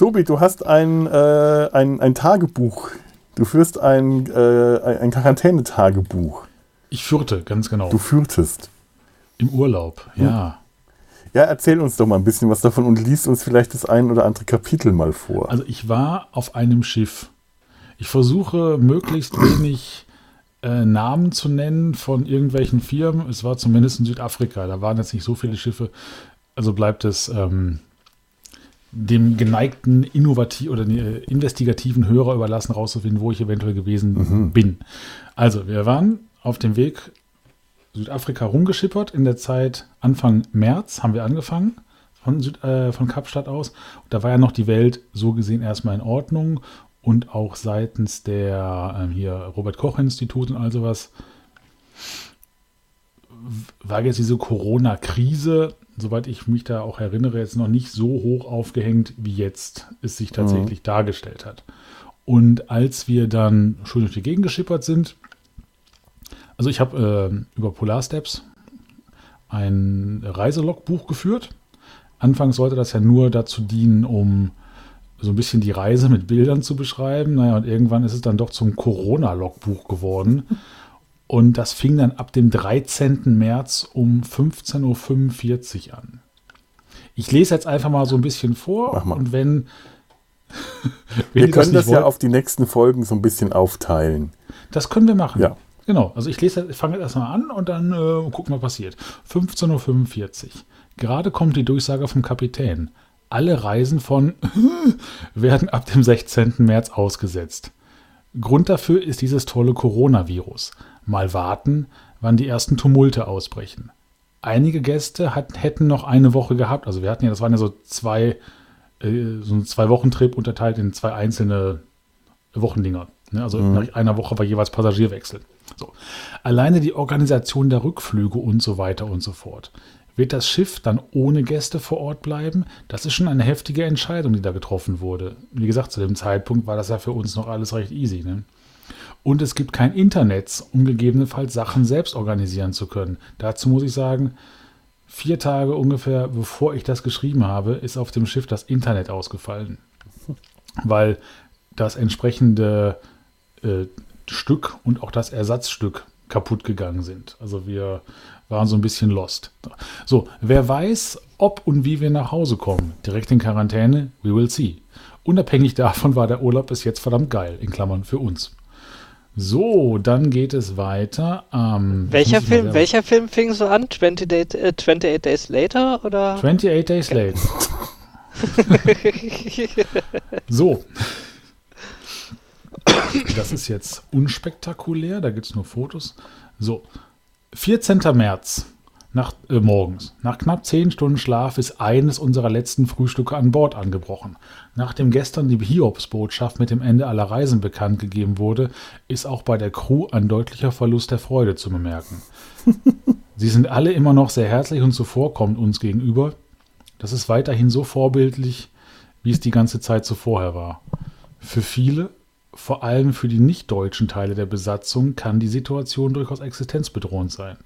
Tobi, du hast ein, äh, ein, ein Tagebuch. Du führst ein, äh, ein Quarantänetagebuch. Ich führte, ganz genau. Du führtest. Im Urlaub, ja. Ja, erzähl uns doch mal ein bisschen was davon und liest uns vielleicht das ein oder andere Kapitel mal vor. Also ich war auf einem Schiff. Ich versuche möglichst wenig äh, Namen zu nennen von irgendwelchen Firmen. Es war zumindest in Südafrika. Da waren jetzt nicht so viele Schiffe. Also bleibt es ähm, dem geneigten innovativ oder äh, investigativen Hörer überlassen, rauszufinden, wo ich eventuell gewesen mhm. bin. Also wir waren auf dem Weg Südafrika rumgeschippert in der Zeit Anfang März haben wir angefangen von, Süd, äh, von Kapstadt aus. Und da war ja noch die Welt so gesehen erstmal in Ordnung und auch seitens der äh, hier Robert Koch Institut und all sowas war jetzt diese Corona-Krise, soweit ich mich da auch erinnere, jetzt noch nicht so hoch aufgehängt, wie jetzt es sich tatsächlich mhm. dargestellt hat. Und als wir dann schon durch die Gegend geschippert sind, also ich habe äh, über Polar Steps ein Reiselogbuch geführt. Anfangs sollte das ja nur dazu dienen, um so ein bisschen die Reise mit Bildern zu beschreiben. Naja, und irgendwann ist es dann doch zum Corona-Logbuch geworden. Und das fing dann ab dem 13. März um 15.45 Uhr an. Ich lese jetzt einfach mal so ein bisschen vor. Mach mal. Und wenn. wenn wir können das, das ja auf die nächsten Folgen so ein bisschen aufteilen. Das können wir machen. Ja. Genau, also ich lese, ich fange jetzt erstmal an und dann äh, gucken, was passiert. 15.45 Uhr. Gerade kommt die Durchsage vom Kapitän. Alle Reisen von werden ab dem 16. März ausgesetzt. Grund dafür ist dieses tolle Coronavirus. Mal warten, wann die ersten Tumulte ausbrechen. Einige Gäste hat, hätten noch eine Woche gehabt. Also wir hatten ja, das waren ja so zwei, äh, so ein Zwei-Wochen-Trip unterteilt in zwei einzelne Wochendinger. Ne? Also mhm. nach einer Woche war jeweils Passagierwechsel. So. Alleine die Organisation der Rückflüge und so weiter und so fort. Wird das Schiff dann ohne Gäste vor Ort bleiben? Das ist schon eine heftige Entscheidung, die da getroffen wurde. Wie gesagt, zu dem Zeitpunkt war das ja für uns noch alles recht easy. Ne? Und es gibt kein Internet, um gegebenenfalls Sachen selbst organisieren zu können. Dazu muss ich sagen, vier Tage ungefähr bevor ich das geschrieben habe, ist auf dem Schiff das Internet ausgefallen. Weil das entsprechende äh, Stück und auch das Ersatzstück kaputt gegangen sind. Also wir waren so ein bisschen lost. So, wer weiß, ob und wie wir nach Hause kommen. Direkt in Quarantäne, we will see. Unabhängig davon war der Urlaub bis jetzt verdammt geil, in Klammern für uns. So, dann geht es weiter. Ähm, welcher, Film, welcher Film fing so an? 28, äh, 28 Days Later? Oder? 28 Days Later. so. Das ist jetzt unspektakulär, da gibt es nur Fotos. So, 14. März nach, äh, morgens. Nach knapp 10 Stunden Schlaf ist eines unserer letzten Frühstücke an Bord angebrochen. Nachdem gestern die Hiobsbotschaft mit dem Ende aller Reisen bekannt gegeben wurde, ist auch bei der Crew ein deutlicher Verlust der Freude zu bemerken. Sie sind alle immer noch sehr herzlich und zuvorkommend uns gegenüber. Das ist weiterhin so vorbildlich, wie es die ganze Zeit zuvor war. Für viele vor allem für die nicht-deutschen Teile der Besatzung kann die Situation durchaus existenzbedrohend sein.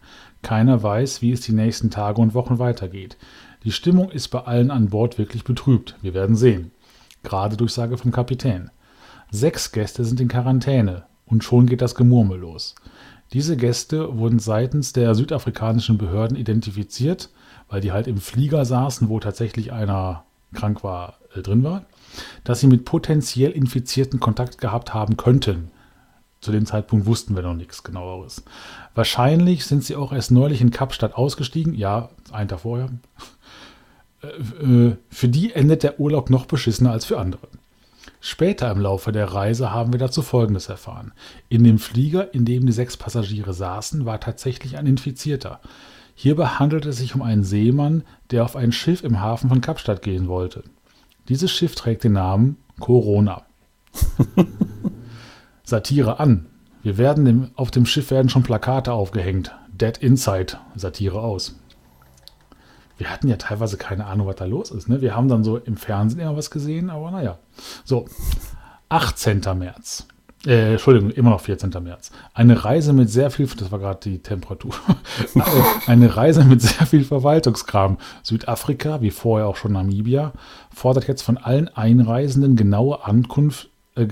Keiner weiß, wie es die nächsten Tage und Wochen weitergeht. Die Stimmung ist bei allen an Bord wirklich betrübt. Wir werden sehen. Gerade Durchsage vom Kapitän. Sechs Gäste sind in Quarantäne und schon geht das Gemurmel los. Diese Gäste wurden seitens der südafrikanischen Behörden identifiziert, weil die halt im Flieger saßen, wo tatsächlich einer krank war, äh, drin war dass sie mit potenziell Infizierten Kontakt gehabt haben könnten. Zu dem Zeitpunkt wussten wir noch nichts genaueres. Wahrscheinlich sind sie auch erst neulich in Kapstadt ausgestiegen. Ja, ein Tag vorher. Äh, äh, für die endet der Urlaub noch beschissener als für andere. Später im Laufe der Reise haben wir dazu Folgendes erfahren. In dem Flieger, in dem die sechs Passagiere saßen, war tatsächlich ein Infizierter. Hierbei handelt es sich um einen Seemann, der auf ein Schiff im Hafen von Kapstadt gehen wollte. Dieses Schiff trägt den Namen Corona. Satire an. Wir werden dem, auf dem Schiff werden schon Plakate aufgehängt. Dead Inside. Satire aus. Wir hatten ja teilweise keine Ahnung, was da los ist. Ne? Wir haben dann so im Fernsehen immer was gesehen, aber naja. So, 18. März. Äh, Entschuldigung, immer noch 14. März. Eine Reise mit sehr viel, das war gerade die Temperatur, eine Reise mit sehr viel Verwaltungskram. Südafrika, wie vorher auch schon Namibia, fordert jetzt von allen Einreisenden genaue Ankunft, äh,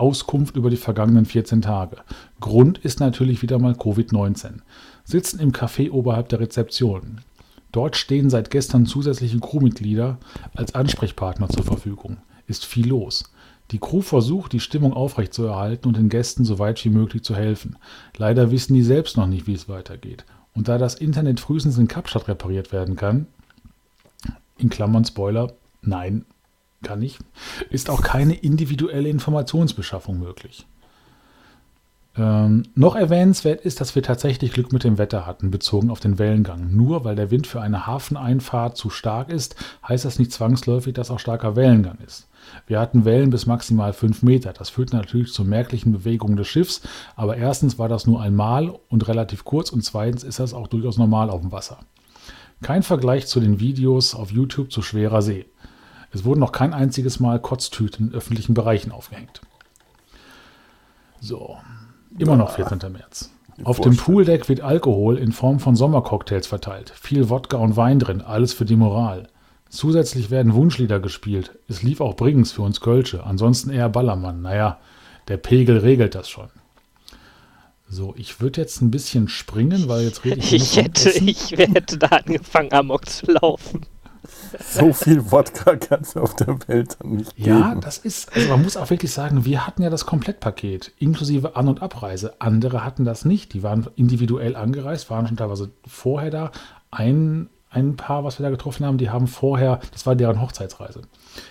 Auskunft über die vergangenen 14 Tage. Grund ist natürlich wieder mal Covid-19. Sitzen im Café oberhalb der Rezeption. Dort stehen seit gestern zusätzliche Crewmitglieder als Ansprechpartner zur Verfügung. Ist viel los. Die Crew versucht, die Stimmung aufrechtzuerhalten und den Gästen so weit wie möglich zu helfen. Leider wissen die selbst noch nicht, wie es weitergeht. Und da das Internet frühestens in Kapstadt repariert werden kann, in Klammern Spoiler, nein, kann nicht, ist auch keine individuelle Informationsbeschaffung möglich. Ähm, noch erwähnenswert ist, dass wir tatsächlich Glück mit dem Wetter hatten, bezogen auf den Wellengang. Nur weil der Wind für eine Hafeneinfahrt zu stark ist, heißt das nicht zwangsläufig, dass auch starker Wellengang ist. Wir hatten Wellen bis maximal 5 Meter. Das führt natürlich zu merklichen Bewegungen des Schiffs, aber erstens war das nur einmal und relativ kurz und zweitens ist das auch durchaus normal auf dem Wasser. Kein Vergleich zu den Videos auf YouTube zu schwerer See. Es wurden noch kein einziges Mal Kotztüten in öffentlichen Bereichen aufgehängt. So, immer noch 14. März. Auf dem Pooldeck wird Alkohol in Form von Sommercocktails verteilt. Viel Wodka und Wein drin, alles für die Moral. Zusätzlich werden Wunschlieder gespielt. Es lief auch Briggens für uns Kölsche, ansonsten eher Ballermann. Naja, der Pegel regelt das schon. So, ich würde jetzt ein bisschen springen, weil jetzt rede ich. Ich hätte, ich hätte da angefangen, Amok zu laufen. So viel Wodka kann es auf der Welt dann nicht geben. Ja, das ist, also man muss auch wirklich sagen, wir hatten ja das Komplettpaket, inklusive An- und Abreise. Andere hatten das nicht. Die waren individuell angereist, waren schon teilweise vorher da. Ein, ein Paar, was wir da getroffen haben, die haben vorher, das war deren Hochzeitsreise,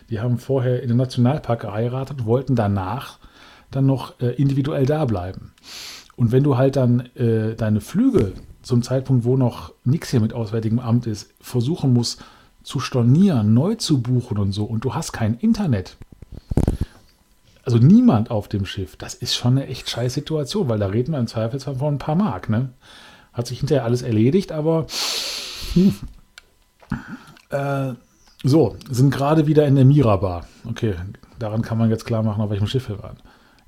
die haben vorher in den Nationalpark geheiratet, wollten danach dann noch äh, individuell da bleiben. Und wenn du halt dann äh, deine Flüge zum Zeitpunkt, wo noch nichts hier mit Auswärtigem Amt ist, versuchen musst, zu stornieren, neu zu buchen und so und du hast kein Internet. Also niemand auf dem Schiff. Das ist schon eine echt scheiß Situation, weil da reden wir im Zweifelsfall von ein paar Mark. Ne? Hat sich hinterher alles erledigt, aber äh, so, sind gerade wieder in der Mirabar. Okay, daran kann man jetzt klar machen, auf welchem Schiff wir waren.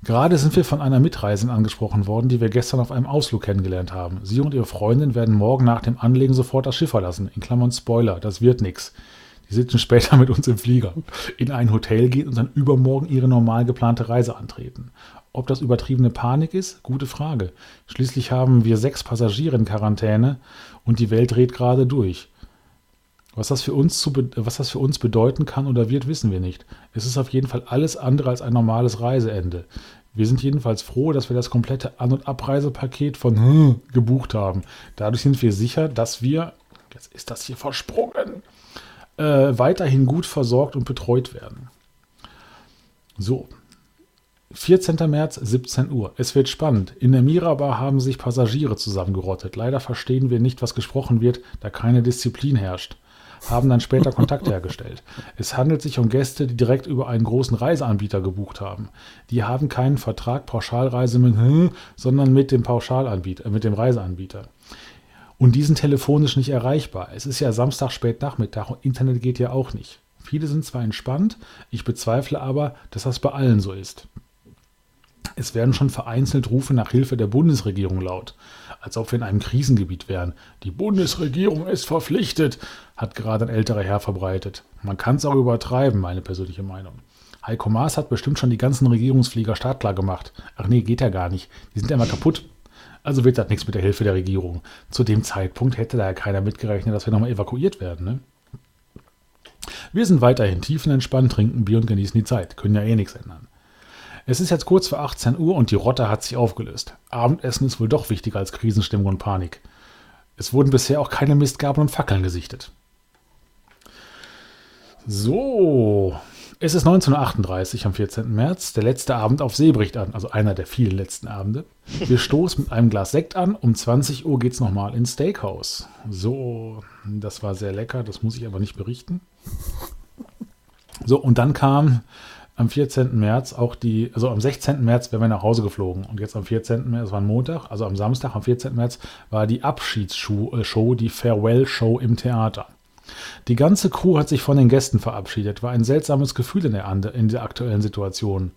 Gerade sind wir von einer Mitreisenden angesprochen worden, die wir gestern auf einem Ausflug kennengelernt haben. Sie und ihre Freundin werden morgen nach dem Anlegen sofort das Schiff verlassen. In Klammern Spoiler, das wird nix. Die sitzen später mit uns im Flieger, in ein Hotel gehen und dann übermorgen ihre normal geplante Reise antreten. Ob das übertriebene Panik ist? Gute Frage. Schließlich haben wir sechs Passagiere in Quarantäne und die Welt dreht gerade durch. Was das, für uns zu, was das für uns bedeuten kann oder wird, wissen wir nicht. Es ist auf jeden Fall alles andere als ein normales Reiseende. Wir sind jedenfalls froh, dass wir das komplette An- und Abreisepaket von hm, gebucht haben. Dadurch sind wir sicher, dass wir, jetzt ist das hier versprungen, äh, weiterhin gut versorgt und betreut werden. So. 14. März, 17 Uhr. Es wird spannend. In der Mirabar haben sich Passagiere zusammengerottet. Leider verstehen wir nicht, was gesprochen wird, da keine Disziplin herrscht haben dann später Kontakt hergestellt. Es handelt sich um Gäste, die direkt über einen großen Reiseanbieter gebucht haben. Die haben keinen Vertrag Pauschalreise mit, hm, sondern mit dem Pauschalanbieter, mit dem Reiseanbieter. Und die sind telefonisch nicht erreichbar. Es ist ja Samstag spät Nachmittag und Internet geht ja auch nicht. Viele sind zwar entspannt, ich bezweifle aber, dass das bei allen so ist. Es werden schon vereinzelt Rufe nach Hilfe der Bundesregierung laut, als ob wir in einem Krisengebiet wären. Die Bundesregierung ist verpflichtet, hat gerade ein älterer Herr verbreitet. Man kann es auch übertreiben, meine persönliche Meinung. Heiko Maas hat bestimmt schon die ganzen Regierungsflieger startklar gemacht. Ach nee, geht ja gar nicht. Die sind ja immer kaputt. Also wird das nichts mit der Hilfe der Regierung. Zu dem Zeitpunkt hätte da ja keiner mitgerechnet, dass wir nochmal evakuiert werden. Ne? Wir sind weiterhin tiefenentspannt, trinken Bier und genießen die Zeit. Können ja eh nichts ändern. Es ist jetzt kurz vor 18 Uhr und die Rotte hat sich aufgelöst. Abendessen ist wohl doch wichtiger als Krisenstimmung und Panik. Es wurden bisher auch keine Mistgabeln und Fackeln gesichtet. So, es ist 1938 am 14. März. Der letzte Abend auf See bricht an, also einer der vielen letzten Abende. Wir stoßen mit einem Glas Sekt an. Um 20 Uhr geht es nochmal ins Steakhouse. So, das war sehr lecker, das muss ich aber nicht berichten. So, und dann kam am 14. März auch die, also am 16. März wären wir nach Hause geflogen und jetzt am 14. März, das war ein Montag, also am Samstag, am 14. März, war die Abschiedsshow, äh, die Farewell-Show im Theater. Die ganze Crew hat sich von den Gästen verabschiedet. War ein seltsames Gefühl in der, in der aktuellen Situation.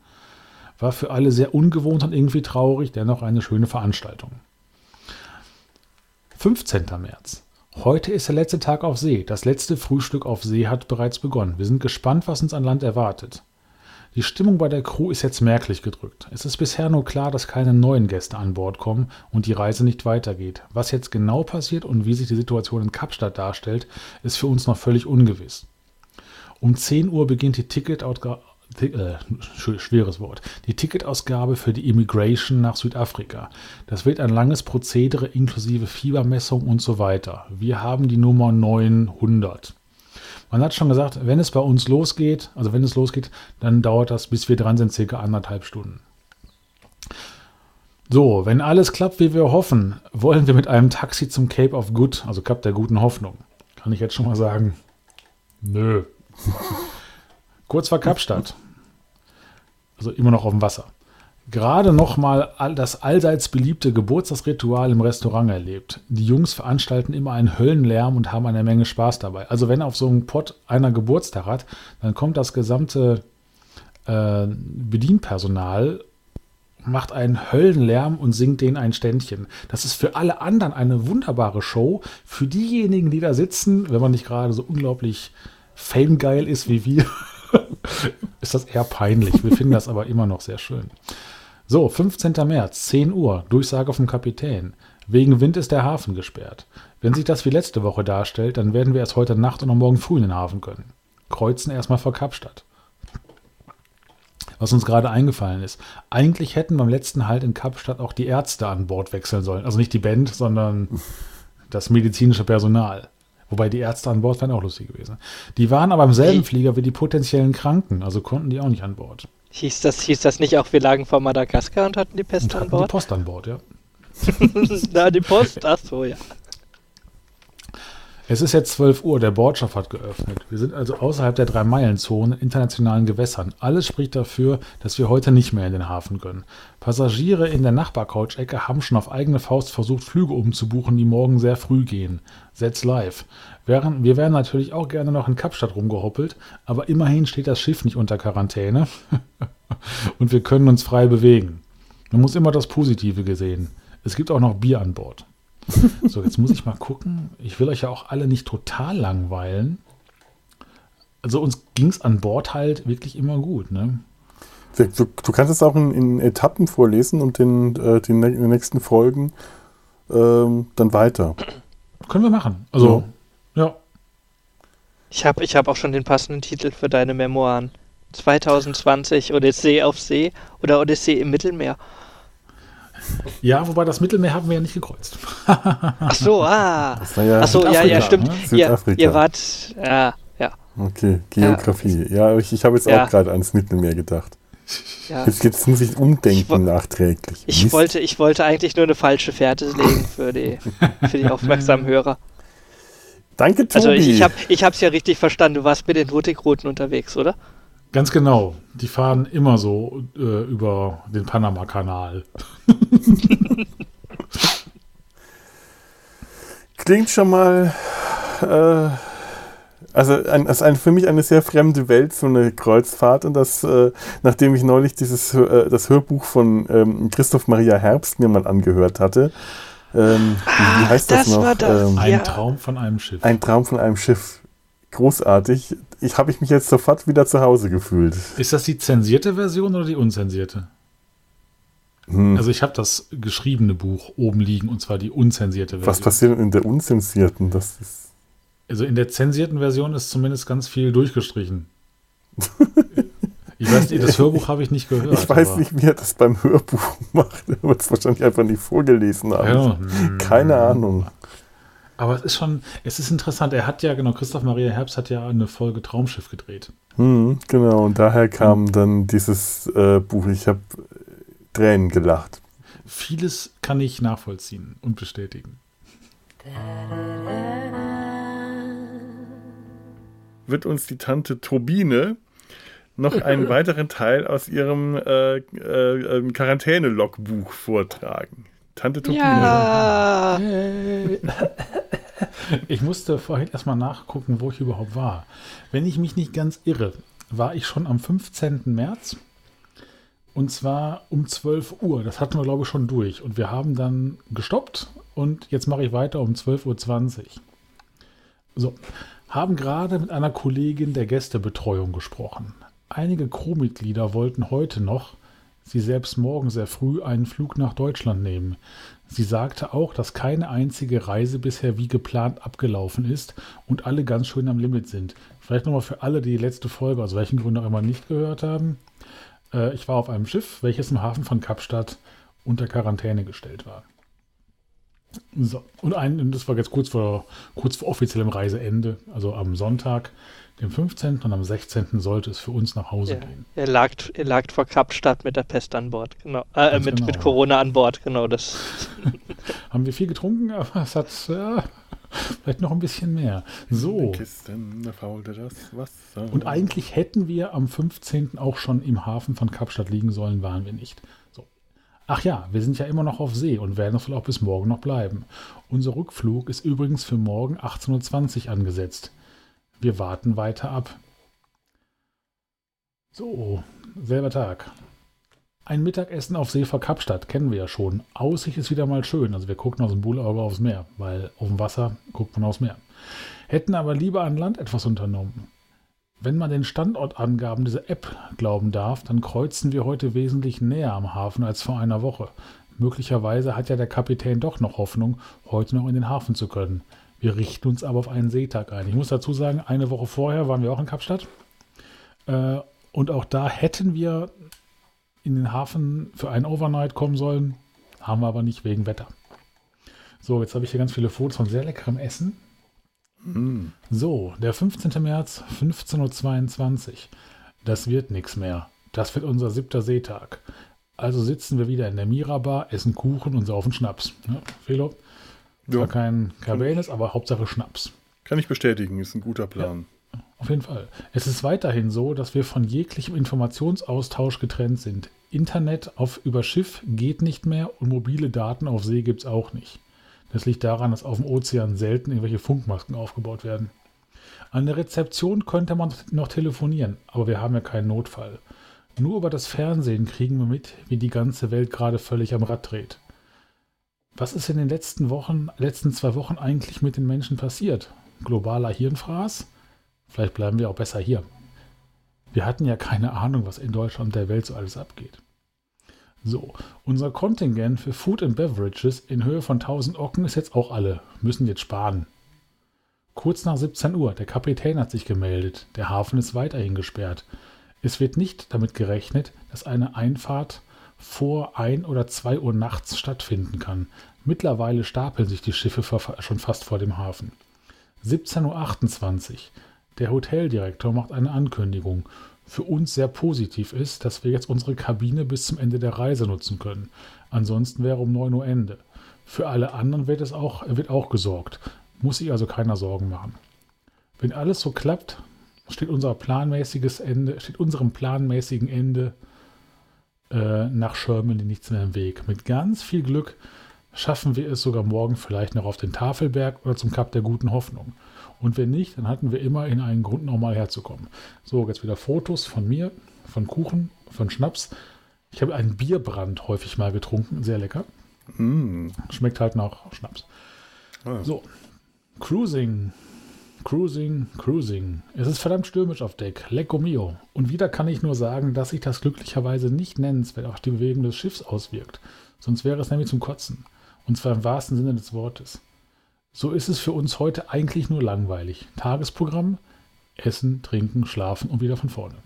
War für alle sehr ungewohnt und irgendwie traurig, dennoch eine schöne Veranstaltung. 15. März. Heute ist der letzte Tag auf See. Das letzte Frühstück auf See hat bereits begonnen. Wir sind gespannt, was uns an Land erwartet. Die Stimmung bei der Crew ist jetzt merklich gedrückt. Es ist bisher nur klar, dass keine neuen Gäste an Bord kommen und die Reise nicht weitergeht. Was jetzt genau passiert und wie sich die Situation in Kapstadt darstellt, ist für uns noch völlig ungewiss. Um 10 Uhr beginnt die Ticketausgabe. Äh, schweres Wort. Die Ticketausgabe für die Immigration nach Südafrika. Das wird ein langes Prozedere inklusive Fiebermessung und so weiter. Wir haben die Nummer 900. Man hat schon gesagt, wenn es bei uns losgeht, also wenn es losgeht, dann dauert das, bis wir dran sind, circa anderthalb Stunden. So, wenn alles klappt, wie wir hoffen, wollen wir mit einem Taxi zum Cape of Good, also Kap der guten Hoffnung. Kann ich jetzt schon mal sagen? Nö. Kurz vor Kapstadt. Also immer noch auf dem Wasser gerade noch mal das allseits beliebte Geburtstagsritual im Restaurant erlebt. Die Jungs veranstalten immer einen Höllenlärm und haben eine Menge Spaß dabei. Also wenn auf so einem Pott einer Geburtstag hat, dann kommt das gesamte äh, Bedienpersonal macht einen Höllenlärm und singt denen ein Ständchen. Das ist für alle anderen eine wunderbare Show. Für diejenigen, die da sitzen, wenn man nicht gerade so unglaublich famegeil ist wie wir, ist das eher peinlich. Wir finden das aber immer noch sehr schön. So, 15. März, 10 Uhr, Durchsage vom Kapitän. Wegen Wind ist der Hafen gesperrt. Wenn sich das wie letzte Woche darstellt, dann werden wir erst heute Nacht und morgen früh in den Hafen können. Kreuzen erstmal vor Kapstadt. Was uns gerade eingefallen ist. Eigentlich hätten beim letzten Halt in Kapstadt auch die Ärzte an Bord wechseln sollen. Also nicht die Band, sondern das medizinische Personal. Wobei die Ärzte an Bord wären auch lustig gewesen. Die waren aber im selben Flieger wie die potenziellen Kranken, also konnten die auch nicht an Bord. Hieß das, hieß das nicht auch, wir lagen vor Madagaskar und hatten die Pest und an Bord? Die Post an Bord, ja. Na, die Post, ach so, ja. Es ist jetzt 12 Uhr, der Bordschaft hat geöffnet. Wir sind also außerhalb der Drei-Meilen-Zone in internationalen Gewässern. Alles spricht dafür, dass wir heute nicht mehr in den Hafen können. Passagiere in der Nachbarcouch-Ecke haben schon auf eigene Faust versucht, Flüge umzubuchen, die morgen sehr früh gehen. Setz live. Wir wären natürlich auch gerne noch in Kapstadt rumgehoppelt, aber immerhin steht das Schiff nicht unter Quarantäne und wir können uns frei bewegen. Man muss immer das Positive gesehen. Es gibt auch noch Bier an Bord. So, jetzt muss ich mal gucken. Ich will euch ja auch alle nicht total langweilen. Also uns ging es an Bord halt wirklich immer gut, ne? Du, du kannst es auch in, in, Etappen vorlesen und in, äh, den, in den nächsten Folgen ähm, dann weiter. Können wir machen. Also, ja. ja. Ich habe ich hab auch schon den passenden Titel für deine Memoiren. 2020 Odyssee auf See oder Odyssee im Mittelmeer. Ja, wobei das Mittelmeer haben wir ja nicht gekreuzt. Ach so, ah. Das war ja Ach so, ja, ja, stimmt. Ne? Südafrika. Ihr, ihr wart, ja, ja. Okay, Geografie. Ja, ja ich, ich habe jetzt ja. auch gerade ans Mittelmeer gedacht. Ja. Jetzt, jetzt, muss ich umdenken ich nachträglich. Ich wollte, ich wollte eigentlich nur eine falsche Fährte legen für die, für die aufmerksamen Hörer. Danke, Tobi. Also ich, ich habe es ja richtig verstanden. Du warst mit den Hurtigruten unterwegs, oder? Ganz genau. Die fahren immer so äh, über den Panama-Kanal. Klingt schon mal. Äh, also ein, ist ein, für mich eine sehr fremde Welt, so eine Kreuzfahrt. Und das, äh, nachdem ich neulich dieses äh, das Hörbuch von ähm, Christoph Maria Herbst mir mal angehört hatte. Ähm, wie, wie, heißt das, das noch? Das, ähm, ein Traum von einem Schiff. Ein Traum von einem Schiff großartig. Ich habe ich mich jetzt sofort wieder zu Hause gefühlt. Ist das die zensierte Version oder die unzensierte? Hm. Also ich habe das geschriebene Buch oben liegen und zwar die unzensierte Version. Was passiert in der unzensierten? Das ist also in der zensierten Version ist zumindest ganz viel durchgestrichen. Ich weiß nicht, das Hörbuch habe ich nicht gehört. Ich weiß nicht, wie er das beim Hörbuch macht. Er wird es wahrscheinlich einfach nicht vorgelesen haben. Ja. Keine Ahnung. Aber es ist schon, es ist interessant. Er hat ja, genau, Christoph Maria Herbst hat ja eine Folge Traumschiff gedreht. Hm, genau, und daher kam dann dieses äh, Buch. Ich habe Tränen gelacht. Vieles kann ich nachvollziehen und bestätigen. Wird uns die Tante Turbine noch einen weiteren Teil aus ihrem äh, äh, Quarantäne-Logbuch vortragen. Tante Turbine. Ja. Ich musste vorhin erstmal nachgucken, wo ich überhaupt war. Wenn ich mich nicht ganz irre, war ich schon am 15. März Und zwar um 12 Uhr. Das hatten wir, glaube ich, schon durch. Und wir haben dann gestoppt und jetzt mache ich weiter um 12.20 Uhr. So, haben gerade mit einer Kollegin der Gästebetreuung gesprochen. Einige Crewmitglieder wollten heute noch, sie selbst morgen sehr früh, einen Flug nach Deutschland nehmen. Sie sagte auch, dass keine einzige Reise bisher wie geplant abgelaufen ist und alle ganz schön am Limit sind. Vielleicht nochmal für alle, die die letzte Folge aus welchen Gründen auch immer nicht gehört haben. Äh, ich war auf einem Schiff, welches im Hafen von Kapstadt unter Quarantäne gestellt war. So, und ein, das war jetzt kurz vor, kurz vor offiziellem Reiseende, also am Sonntag, dem 15. und am 16. sollte es für uns nach Hause Ja, gehen. er, lag, er lag vor Kapstadt mit der Pest an Bord, genau. Äh, mit, genau. mit Corona an Bord, genau. Das, Haben wir viel getrunken, aber es hat ja, vielleicht noch ein bisschen mehr. So, Kisten, und eigentlich hätten wir am 15. auch schon im Hafen von Kapstadt liegen sollen, waren wir nicht. So. Ach ja, wir sind ja immer noch auf See und werden es wohl auch bis morgen noch bleiben. Unser Rückflug ist übrigens für morgen 18.20 Uhr angesetzt. Wir warten weiter ab. So, selber Tag. Ein Mittagessen auf See vor Kapstadt kennen wir ja schon. Aussicht ist wieder mal schön. Also wir gucken aus dem Bullauge aufs Meer, weil auf dem Wasser guckt man aufs Meer. Hätten aber lieber an Land etwas unternommen. Wenn man den Standortangaben dieser App glauben darf, dann kreuzen wir heute wesentlich näher am Hafen als vor einer Woche. Möglicherweise hat ja der Kapitän doch noch Hoffnung, heute noch in den Hafen zu können. Wir richten uns aber auf einen Seetag ein. Ich muss dazu sagen, eine Woche vorher waren wir auch in Kapstadt. Äh, und auch da hätten wir in den Hafen für einen Overnight kommen sollen. Haben wir aber nicht wegen Wetter. So, jetzt habe ich hier ganz viele Fotos von sehr leckerem Essen. Mm. So, der 15. März, 15.22 Uhr. Das wird nichts mehr. Das wird unser siebter Seetag. Also sitzen wir wieder in der Mirabar, essen Kuchen und saufen Schnaps. Ja, Felo? Zwar Ja, kein Cabernet, aber Hauptsache Schnaps. kann ich bestätigen, ist ein guter Plan. Auf jeden Fall. Es ist weiterhin so, dass wir von jeglichem Informationsaustausch getrennt sind. Internet auf über Schiff geht nicht mehr und mobile Daten auf See gibt es auch nicht. Das liegt daran, dass auf dem Ozean selten irgendwelche Funkmasken aufgebaut werden. An der Rezeption könnte man noch telefonieren, aber wir haben ja keinen Notfall. Nur über das Fernsehen kriegen wir mit, wie die ganze Welt gerade völlig am Rad dreht. Was ist in den letzten Wochen, letzten zwei Wochen eigentlich mit den Menschen passiert? Globaler Hirnfraß? Vielleicht bleiben wir auch besser hier. Wir hatten ja keine Ahnung, was in Deutschland und der Welt so alles abgeht. So, unser Kontingent für Food and Beverages in Höhe von 1000 Ocken ist jetzt auch alle, müssen jetzt sparen. Kurz nach 17 Uhr, der Kapitän hat sich gemeldet, der Hafen ist weiterhin gesperrt. Es wird nicht damit gerechnet, dass eine Einfahrt vor 1 oder 2 Uhr nachts stattfinden kann. Mittlerweile stapeln sich die Schiffe schon fast vor dem Hafen. 17.28 Uhr. Der Hoteldirektor macht eine Ankündigung. Für uns sehr positiv ist, dass wir jetzt unsere Kabine bis zum Ende der Reise nutzen können. Ansonsten wäre um 9 Uhr Ende. Für alle anderen wird es auch, wird auch gesorgt. Muss sich also keiner Sorgen machen. Wenn alles so klappt, steht unser planmäßiges Ende, steht unserem planmäßigen Ende äh, nach Sherman nichts mehr im Weg. Mit ganz viel Glück schaffen wir es sogar morgen vielleicht noch auf den Tafelberg oder zum Kap der guten Hoffnung. Und wenn nicht, dann hatten wir immerhin einen Grund, nochmal herzukommen. So, jetzt wieder Fotos von mir, von Kuchen, von Schnaps. Ich habe einen Bierbrand häufig mal getrunken, sehr lecker. Mm. Schmeckt halt nach Schnaps. Ah. So, Cruising, Cruising, Cruising. Es ist verdammt stürmisch auf Deck. Lecco mio. Und wieder kann ich nur sagen, dass sich das glücklicherweise nicht nennenswert auf die Bewegung des Schiffs auswirkt. Sonst wäre es nämlich zum Kotzen. Und zwar im wahrsten Sinne des Wortes. So ist es für uns heute eigentlich nur langweilig. Tagesprogramm, Essen, Trinken, Schlafen und wieder von vorne.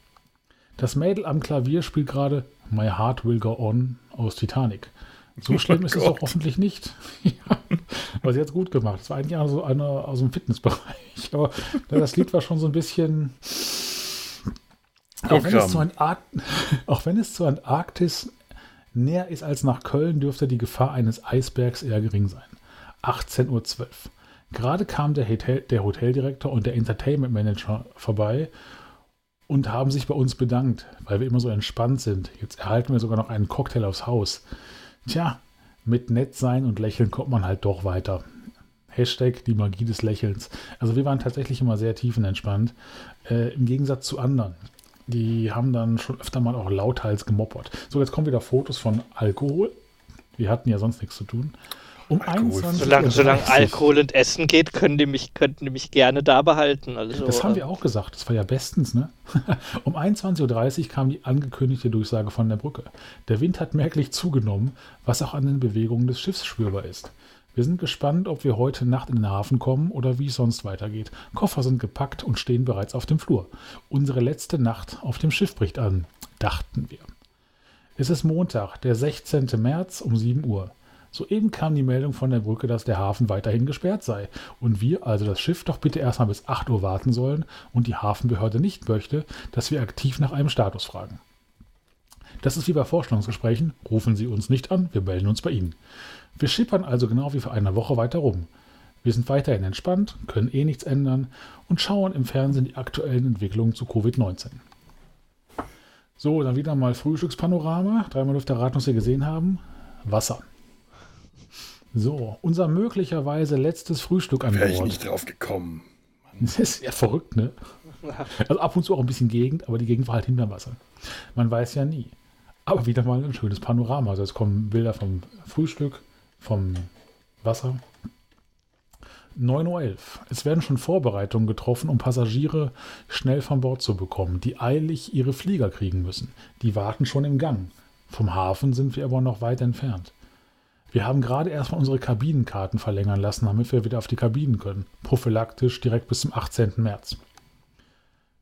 Das Mädel am Klavier spielt gerade My Heart Will Go On aus Titanic. So Oh schlimm ist es Gott. auch hoffentlich nicht. ja, aber sie hat es gut gemacht. Es war eigentlich auch so eine aus dem Fitnessbereich. Aber das Lied war schon so ein bisschen. Auch wenn, es Antark auch wenn es zur Antarktis näher ist als nach Köln, dürfte die Gefahr eines Eisbergs eher gering sein. 18.12 Uhr. Gerade kam der, Hotel, der Hoteldirektor und der Entertainment Manager vorbei und haben sich bei uns bedankt, weil wir immer so entspannt sind. Jetzt erhalten wir sogar noch einen Cocktail aufs Haus. Tja, mit nett sein und lächeln kommt man halt doch weiter. Hashtag die Magie des Lächelns. Also wir waren tatsächlich immer sehr tiefenentspannt, äh, im Gegensatz zu anderen. die haben dann schon öfter mal auch lauthals gemoppert. So, jetzt kommen wieder Fotos von Alkohol. Wir hatten ja sonst nichts zu tun. Um Alkohol. 21 solange, solange Alkohol und Essen geht, können die mich, könnten die mich gerne da behalten. Also, das haben wir auch gesagt. Das war ja bestens, ne? um 21.30 Uhr kam die angekündigte Durchsage von der Brücke. Der Wind hat merklich zugenommen, was auch an den Bewegungen des Schiffs spürbar ist. Wir sind gespannt, ob wir heute Nacht in den Hafen kommen oder wie es sonst weitergeht. Koffer sind gepackt und stehen bereits auf dem Flur. Unsere letzte Nacht auf dem Schiff bricht an, dachten wir. Es ist Montag, der 16. März um 7 Uhr. Soeben kam die Meldung von der Brücke, dass der Hafen weiterhin gesperrt sei und wir, also das Schiff, doch bitte erstmal bis 8 Uhr warten sollen und die Hafenbehörde nicht möchte, dass wir aktiv nach einem Status fragen. Das ist wie bei Vorstellungsgesprächen. Rufen Sie uns nicht an, wir melden uns bei Ihnen. Wir schippern also genau wie vor einer Woche weiter rum. Wir sind weiterhin entspannt, können eh nichts ändern und schauen im Fernsehen die aktuellen Entwicklungen zu Covid-19. So, dann wieder mal Frühstückspanorama. Dreimal dürft ihr raten, was wir gesehen haben. Wasser. So, unser möglicherweise letztes Frühstück an Wäre ich nicht drauf gekommen. Das ist ja verrückt, ne? Also ab und zu auch ein bisschen Gegend, aber die Gegend war halt hinter Wasser. Man weiß ja nie. Aber wieder mal ein schönes Panorama. Also es kommen Bilder vom Frühstück, vom Wasser. 9.11 Uhr. Es werden schon Vorbereitungen getroffen, um Passagiere schnell von Bord zu bekommen, die eilig ihre Flieger kriegen müssen. Die warten schon im Gang. Vom Hafen sind wir aber noch weit entfernt. Wir haben gerade erstmal unsere Kabinenkarten verlängern lassen, damit wir wieder auf die Kabinen können. Prophylaktisch direkt bis zum 18. März.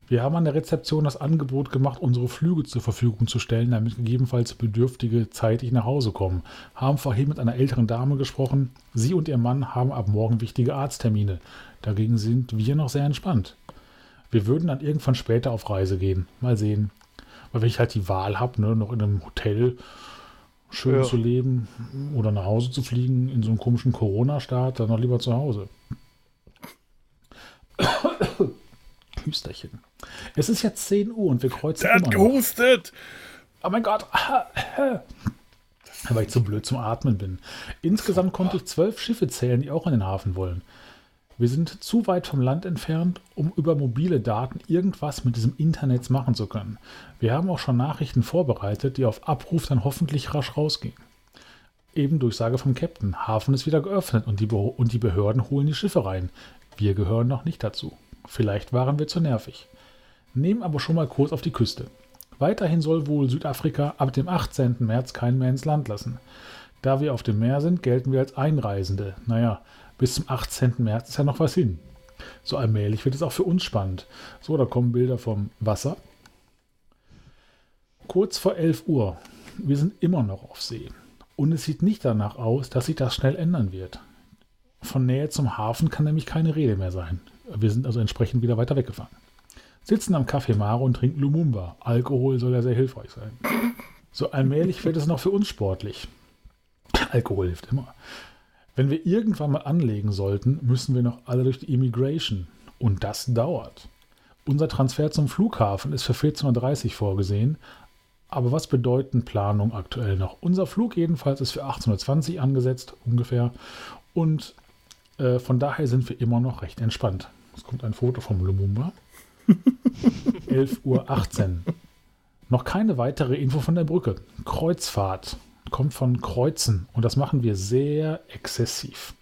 Wir haben an der Rezeption das Angebot gemacht, unsere Flüge zur Verfügung zu stellen, damit gegebenenfalls Bedürftige zeitig nach Hause kommen. Haben vorhin mit einer älteren Dame gesprochen. Sie und ihr Mann haben ab morgen wichtige Arzttermine. Dagegen sind wir noch sehr entspannt. Wir würden dann irgendwann später auf Reise gehen. Mal sehen. Weil wenn ich halt die Wahl habe, ne, noch in einem Hotel schön ja. zu leben oder nach Hause zu fliegen in so einem komischen Corona-Staat, dann noch lieber zu Hause. Hüsterchen. Es ist jetzt 10 Uhr und wir kreuzen. Der hat gehustet! Oh mein Gott! Weil ich zu blöd zum Atmen bin. Insgesamt konnte ich zwölf Schiffe zählen, die auch in den Hafen wollen. Wir sind zu weit vom Land entfernt, um über mobile Daten irgendwas mit diesem Internet machen zu können. Wir haben auch schon Nachrichten vorbereitet, die auf Abruf dann hoffentlich rasch rausgehen. Eben Durchsage vom Captain. Hafen ist wieder geöffnet und die, Be und die Behörden holen die Schiffe rein. Wir gehören noch nicht dazu. Vielleicht waren wir zu nervig. Nehmen aber schon mal Kurs auf die Küste. Weiterhin soll wohl Südafrika ab dem 18. März keinen mehr ins Land lassen. Da wir auf dem Meer sind, gelten wir als Einreisende. Naja, bis zum 18. März ist ja noch was hin. So allmählich wird es auch für uns spannend. So, da kommen Bilder vom Wasser. Kurz vor 11 Uhr. Wir sind immer noch auf See. Und es sieht nicht danach aus, dass sich das schnell ändern wird. Von Nähe zum Hafen kann nämlich keine Rede mehr sein. Wir sind also entsprechend wieder weiter weggefahren. Sitzen am Café Mare und trinken Lumumba. Alkohol soll ja sehr hilfreich sein. So allmählich wird es noch für uns sportlich. Alkohol hilft immer. Wenn wir irgendwann mal anlegen sollten, müssen wir noch alle durch die Immigration. Und das dauert. Unser Transfer zum Flughafen ist für 14.30 Uhr vorgesehen. Aber was bedeuten Planungen aktuell noch? Unser Flug jedenfalls ist für 18.20 Uhr angesetzt, ungefähr. Und äh, von daher sind wir immer noch recht entspannt. Es kommt ein Foto vom Lumumba. 11.18 Uhr. Noch keine weitere Info von der Brücke. Kreuzfahrt kommt von Kreuzen und das machen wir sehr exzessiv.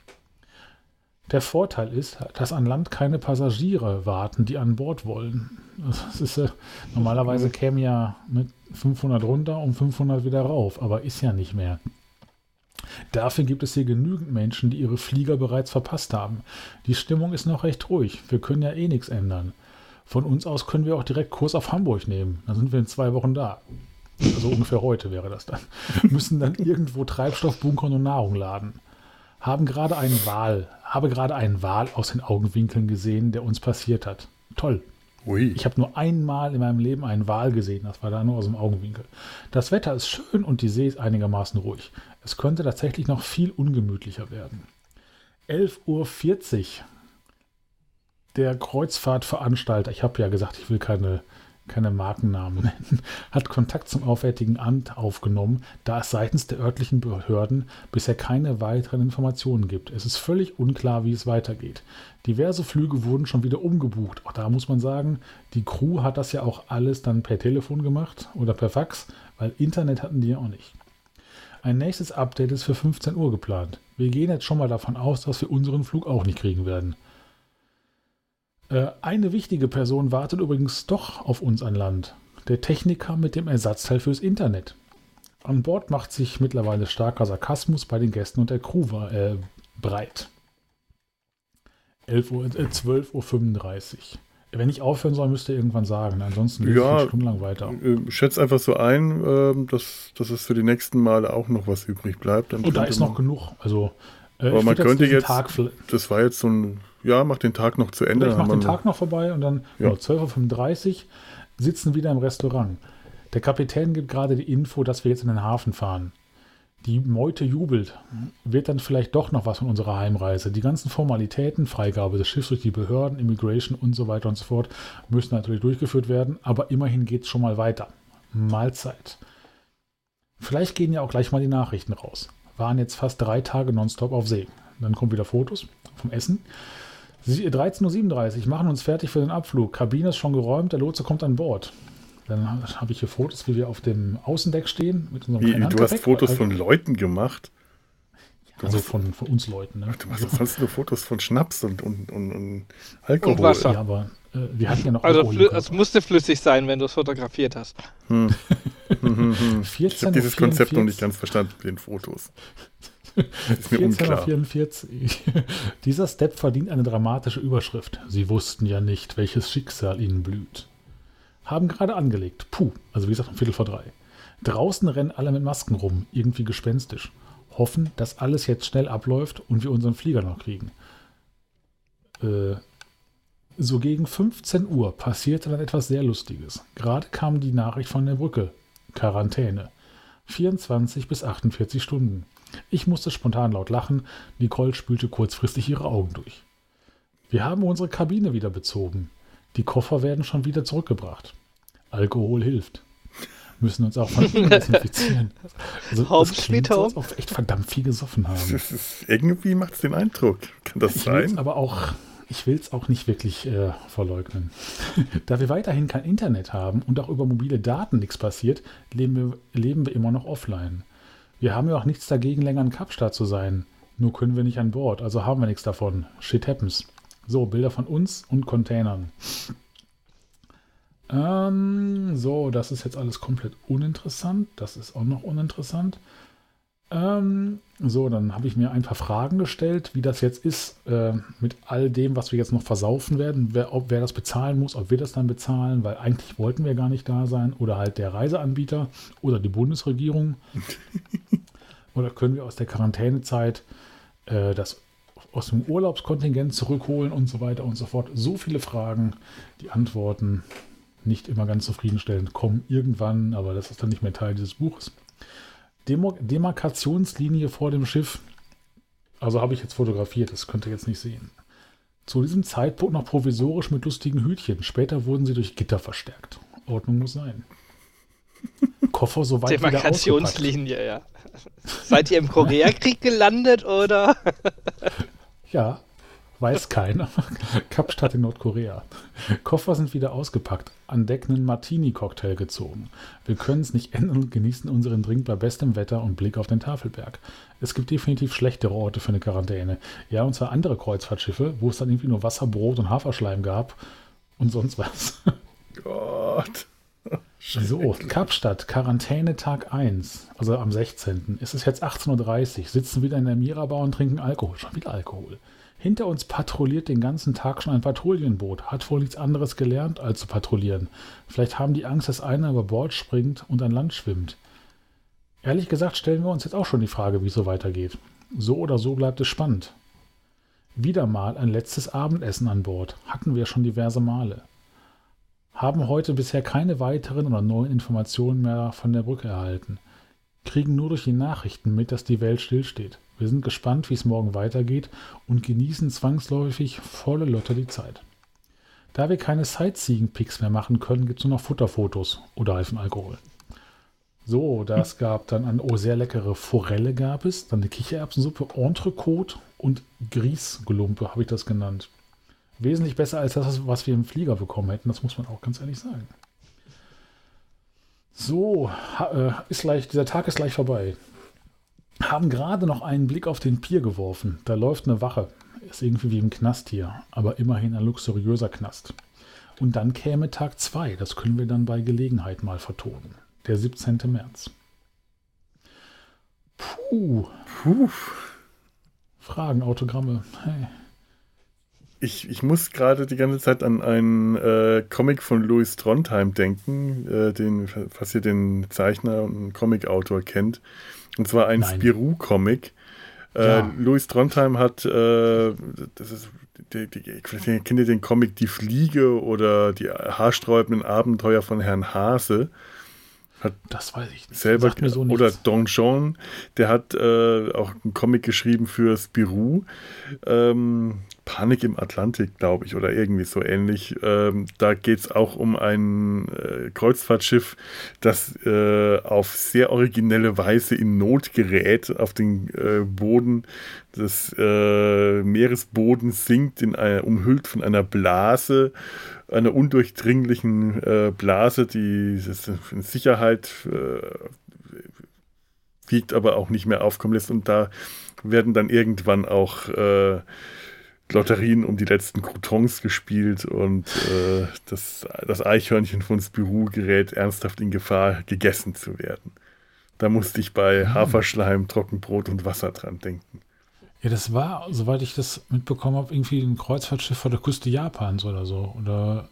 Der Vorteil ist, dass an Land keine Passagiere warten, die an Bord wollen. Das ist, äh, normalerweise käme ja mit 500 runter und 500 wieder rauf, aber ist ja nicht mehr. Dafür gibt es hier genügend Menschen, die ihre Flieger bereits verpasst haben. Die Stimmung ist noch recht ruhig. Wir können ja eh nichts ändern. Von uns aus können wir auch direkt Kurs auf Hamburg nehmen. Dann sind wir in zwei Wochen da. Also ungefähr heute wäre das dann. Müssen dann irgendwo Treibstoff bunkern und Nahrung laden. Haben gerade einen Wal, habe gerade einen Wal aus den Augenwinkeln gesehen, der uns passiert hat. Toll. Ui. Ich habe nur einmal in meinem Leben einen Wal gesehen. Das war da nur aus dem Augenwinkel. Das Wetter ist schön und die See ist einigermaßen ruhig. Es könnte tatsächlich noch viel ungemütlicher werden. 11.40 Uhr. Der Kreuzfahrtveranstalter, ich habe ja gesagt, ich will keine keine Markennamen nennen, hat Kontakt zum Auswärtigen Amt aufgenommen, da es seitens der örtlichen Behörden bisher keine weiteren Informationen gibt. Es ist völlig unklar, wie es weitergeht. Diverse Flüge wurden schon wieder umgebucht. Auch da muss man sagen, die Crew hat das ja auch alles dann per Telefon gemacht oder per Fax, weil Internet hatten die ja auch nicht. Ein nächstes Update ist für 15 Uhr geplant. Wir gehen jetzt schon mal davon aus, dass wir unseren Flug auch nicht kriegen werden. Äh, eine wichtige Person wartet übrigens doch auf uns an Land. Der Techniker mit dem Ersatzteil fürs Internet. An Bord macht sich mittlerweile starker Sarkasmus bei den Gästen und der Crew äh, breit. 11 Uhr, äh, 12.35 Uhr. Wenn ich aufhören soll, müsst ihr irgendwann sagen. Ansonsten geht ja, es stundenlang weiter. Äh, schätze einfach so ein, äh, dass, dass es für die nächsten Male auch noch was übrig bleibt. Dann und da ist noch genug. Also, äh, aber man könnte jetzt, das war jetzt so ein ja, mach den Tag noch zu Ende. ich mach den Tag noch vorbei und dann ja. 12.35 Uhr sitzen wieder im Restaurant. Der Kapitän gibt gerade die Info, dass wir jetzt in den Hafen fahren. Die Meute jubelt. Wird dann vielleicht doch noch was von unserer Heimreise. Die ganzen Formalitäten, Freigabe des Schiffs durch die Behörden, Immigration und so weiter und so fort, müssen natürlich durchgeführt werden, aber immerhin geht es schon mal weiter. Mahlzeit. Vielleicht gehen ja auch gleich mal die Nachrichten raus. Waren jetzt fast drei Tage nonstop auf See. Dann kommen wieder Fotos vom Essen. 13.37 Uhr, machen uns fertig für den Abflug. Kabine ist schon geräumt, der Lotse kommt an Bord. Dann habe ich hier Fotos, wie wir auf dem Außendeck stehen. Mit unserem wie, du hast Fotos von Leuten gemacht? Du also von, von, uns Leuten. Ne? Du machst also, sonst nur Fotos von Schnaps und, und, und, und Alkohol. Und Wasser. Ja, aber äh, wir hatten ja noch Also es musste flüssig sein, wenn du es fotografiert hast. Hm. 14, ich habe dieses Konzept noch nicht ganz verstanden mit den Fotos. ist mir 1444. Dieser Step verdient eine dramatische Überschrift. Sie wussten ja nicht, welches Schicksal ihnen blüht. Haben gerade angelegt. Puh, also wie gesagt, um Viertel vor drei. Draußen rennen alle mit Masken rum, irgendwie gespenstisch. Hoffen, dass alles jetzt schnell abläuft und wir unseren Flieger noch kriegen. Äh, so gegen 15 Uhr passierte dann etwas sehr Lustiges. Gerade kam die Nachricht von der Brücke. Quarantäne. 24 bis 48 Stunden. Ich musste spontan laut lachen. Nicole spülte kurzfristig ihre Augen durch. Wir haben unsere Kabine wieder bezogen. Die Koffer werden schon wieder zurückgebracht. Alkohol hilft. Müssen uns auch von innen desinfizieren. Also, Home das klingt, als ob wir echt verdammt viel gesoffen haben. Ist, irgendwie macht es den Eindruck. Kann das ich sein? aber auch, ich will es auch nicht wirklich äh, verleugnen. da wir weiterhin kein Internet haben und auch über mobile Daten nichts passiert, leben wir, leben wir immer noch offline. Wir haben ja auch nichts dagegen, länger in Kapstadt zu sein. Nur können wir nicht an Bord, also haben wir nichts davon. Shit happens. So, Bilder von uns und Containern. Ähm, so, das ist jetzt alles komplett uninteressant. Das ist auch noch uninteressant. Ähm, so, dann habe ich mir ein paar Fragen gestellt, wie das jetzt ist äh, mit all dem, was wir jetzt noch versaufen werden, wer, ob wer das bezahlen muss, ob wir das dann bezahlen, weil eigentlich wollten wir gar nicht da sein oder halt der Reiseanbieter oder die Bundesregierung. oder können wir aus der Quarantänezeit äh, das aus dem Urlaubskontingent zurückholen und so weiter und so fort. So viele Fragen, die Antworten nicht immer ganz zufriedenstellend kommen irgendwann, aber das ist dann nicht mehr Teil dieses Buches. Demo Demarkationslinie vor dem Schiff. Also habe ich jetzt fotografiert, das könnt ihr jetzt nicht sehen. Zu diesem Zeitpunkt noch provisorisch mit lustigen Hütchen. Später wurden sie durch Gitter verstärkt. Ordnung muss sein. Koffer so weit Demarkationslinie, ja. Seid ihr im Koreakrieg gelandet oder? ja, Weiß keiner. Kapstadt in Nordkorea. Koffer sind wieder ausgepackt. An Deck einen Martini-Cocktail gezogen. Wir können es nicht ändern und genießen unseren Drink bei bestem Wetter und Blick auf den Tafelberg. Es gibt definitiv schlechtere Orte für eine Quarantäne. Ja, und zwar andere Kreuzfahrtschiffe, wo es dann irgendwie nur Wasser, Brot und Haferschleim gab und sonst was. Gott. So, Kapstadt, Quarantäne Tag 1, also am 16. Es ist jetzt 18.30 Uhr, sitzen wieder in der Mirabar und trinken Alkohol. Schon wieder Alkohol. Hinter uns patrouilliert den ganzen Tag schon ein Patrouillenboot. Hat wohl nichts anderes gelernt, als zu patrouillieren. Vielleicht haben die Angst, dass einer über Bord springt und an Land schwimmt. Ehrlich gesagt stellen wir uns jetzt auch schon die Frage, wie es so weitergeht. So oder so bleibt es spannend. Wieder mal ein letztes Abendessen an Bord. Hatten wir schon diverse Male. Haben heute bisher keine weiteren oder neuen Informationen mehr von der Brücke erhalten. Kriegen nur durch die Nachrichten mit, dass die Welt stillsteht. Wir sind gespannt, wie es morgen weitergeht und genießen zwangsläufig volle Lotte die Zeit. Da wir keine Sightseeing-Pics mehr machen können, gibt es nur noch Futterfotos oder Reifenalkohol. So, das gab dann eine oh, sehr leckere Forelle gab es, dann eine Kichererbsensuppe, Entrecote und Grießgelumpe, habe ich das genannt. Wesentlich besser als das, was wir im Flieger bekommen hätten, das muss man auch ganz ehrlich sagen. So, äh, ist gleich, dieser Tag ist gleich vorbei. Haben gerade noch einen Blick auf den Pier geworfen. Da läuft eine Wache. Ist irgendwie wie im Knast hier, aber immerhin ein luxuriöser Knast. Und dann käme Tag 2. Das können wir dann bei Gelegenheit mal vertonen. Der 17. März. Puh. Puh. Fragen, Autogramme. Hey. Ich, ich muss gerade die ganze Zeit an einen äh, Comic von Louis Trondheim denken, äh, den, falls ihr den Zeichner und Comicautor kennt. Und zwar ein Spirou-Comic. Äh, ja. Louis Trondheim hat, äh, das ist, die, die, kennt ihr den Comic Die Fliege oder die haarsträubenden Abenteuer von Herrn Hase? Hat das weiß ich nicht. Selber, so oder Don John, der hat äh, auch einen Comic geschrieben für Spirou. Ähm, Panik im Atlantik, glaube ich, oder irgendwie so ähnlich. Ähm, da geht es auch um ein äh, Kreuzfahrtschiff, das äh, auf sehr originelle Weise in Not gerät, auf den äh, Boden des äh, Meeresbodens sinkt, in einer, umhüllt von einer Blase, einer undurchdringlichen äh, Blase, die in Sicherheit äh, wiegt, aber auch nicht mehr aufkommen lässt. Und da werden dann irgendwann auch Lotterien um die letzten Croutons gespielt und äh, das, das Eichhörnchen von Spirou gerät ernsthaft in Gefahr, gegessen zu werden. Da musste ich bei hm. Haferschleim, Trockenbrot und Wasser dran denken. Ja, das war, soweit ich das mitbekommen habe, irgendwie ein Kreuzfahrtschiff vor der Küste Japans oder so. Oder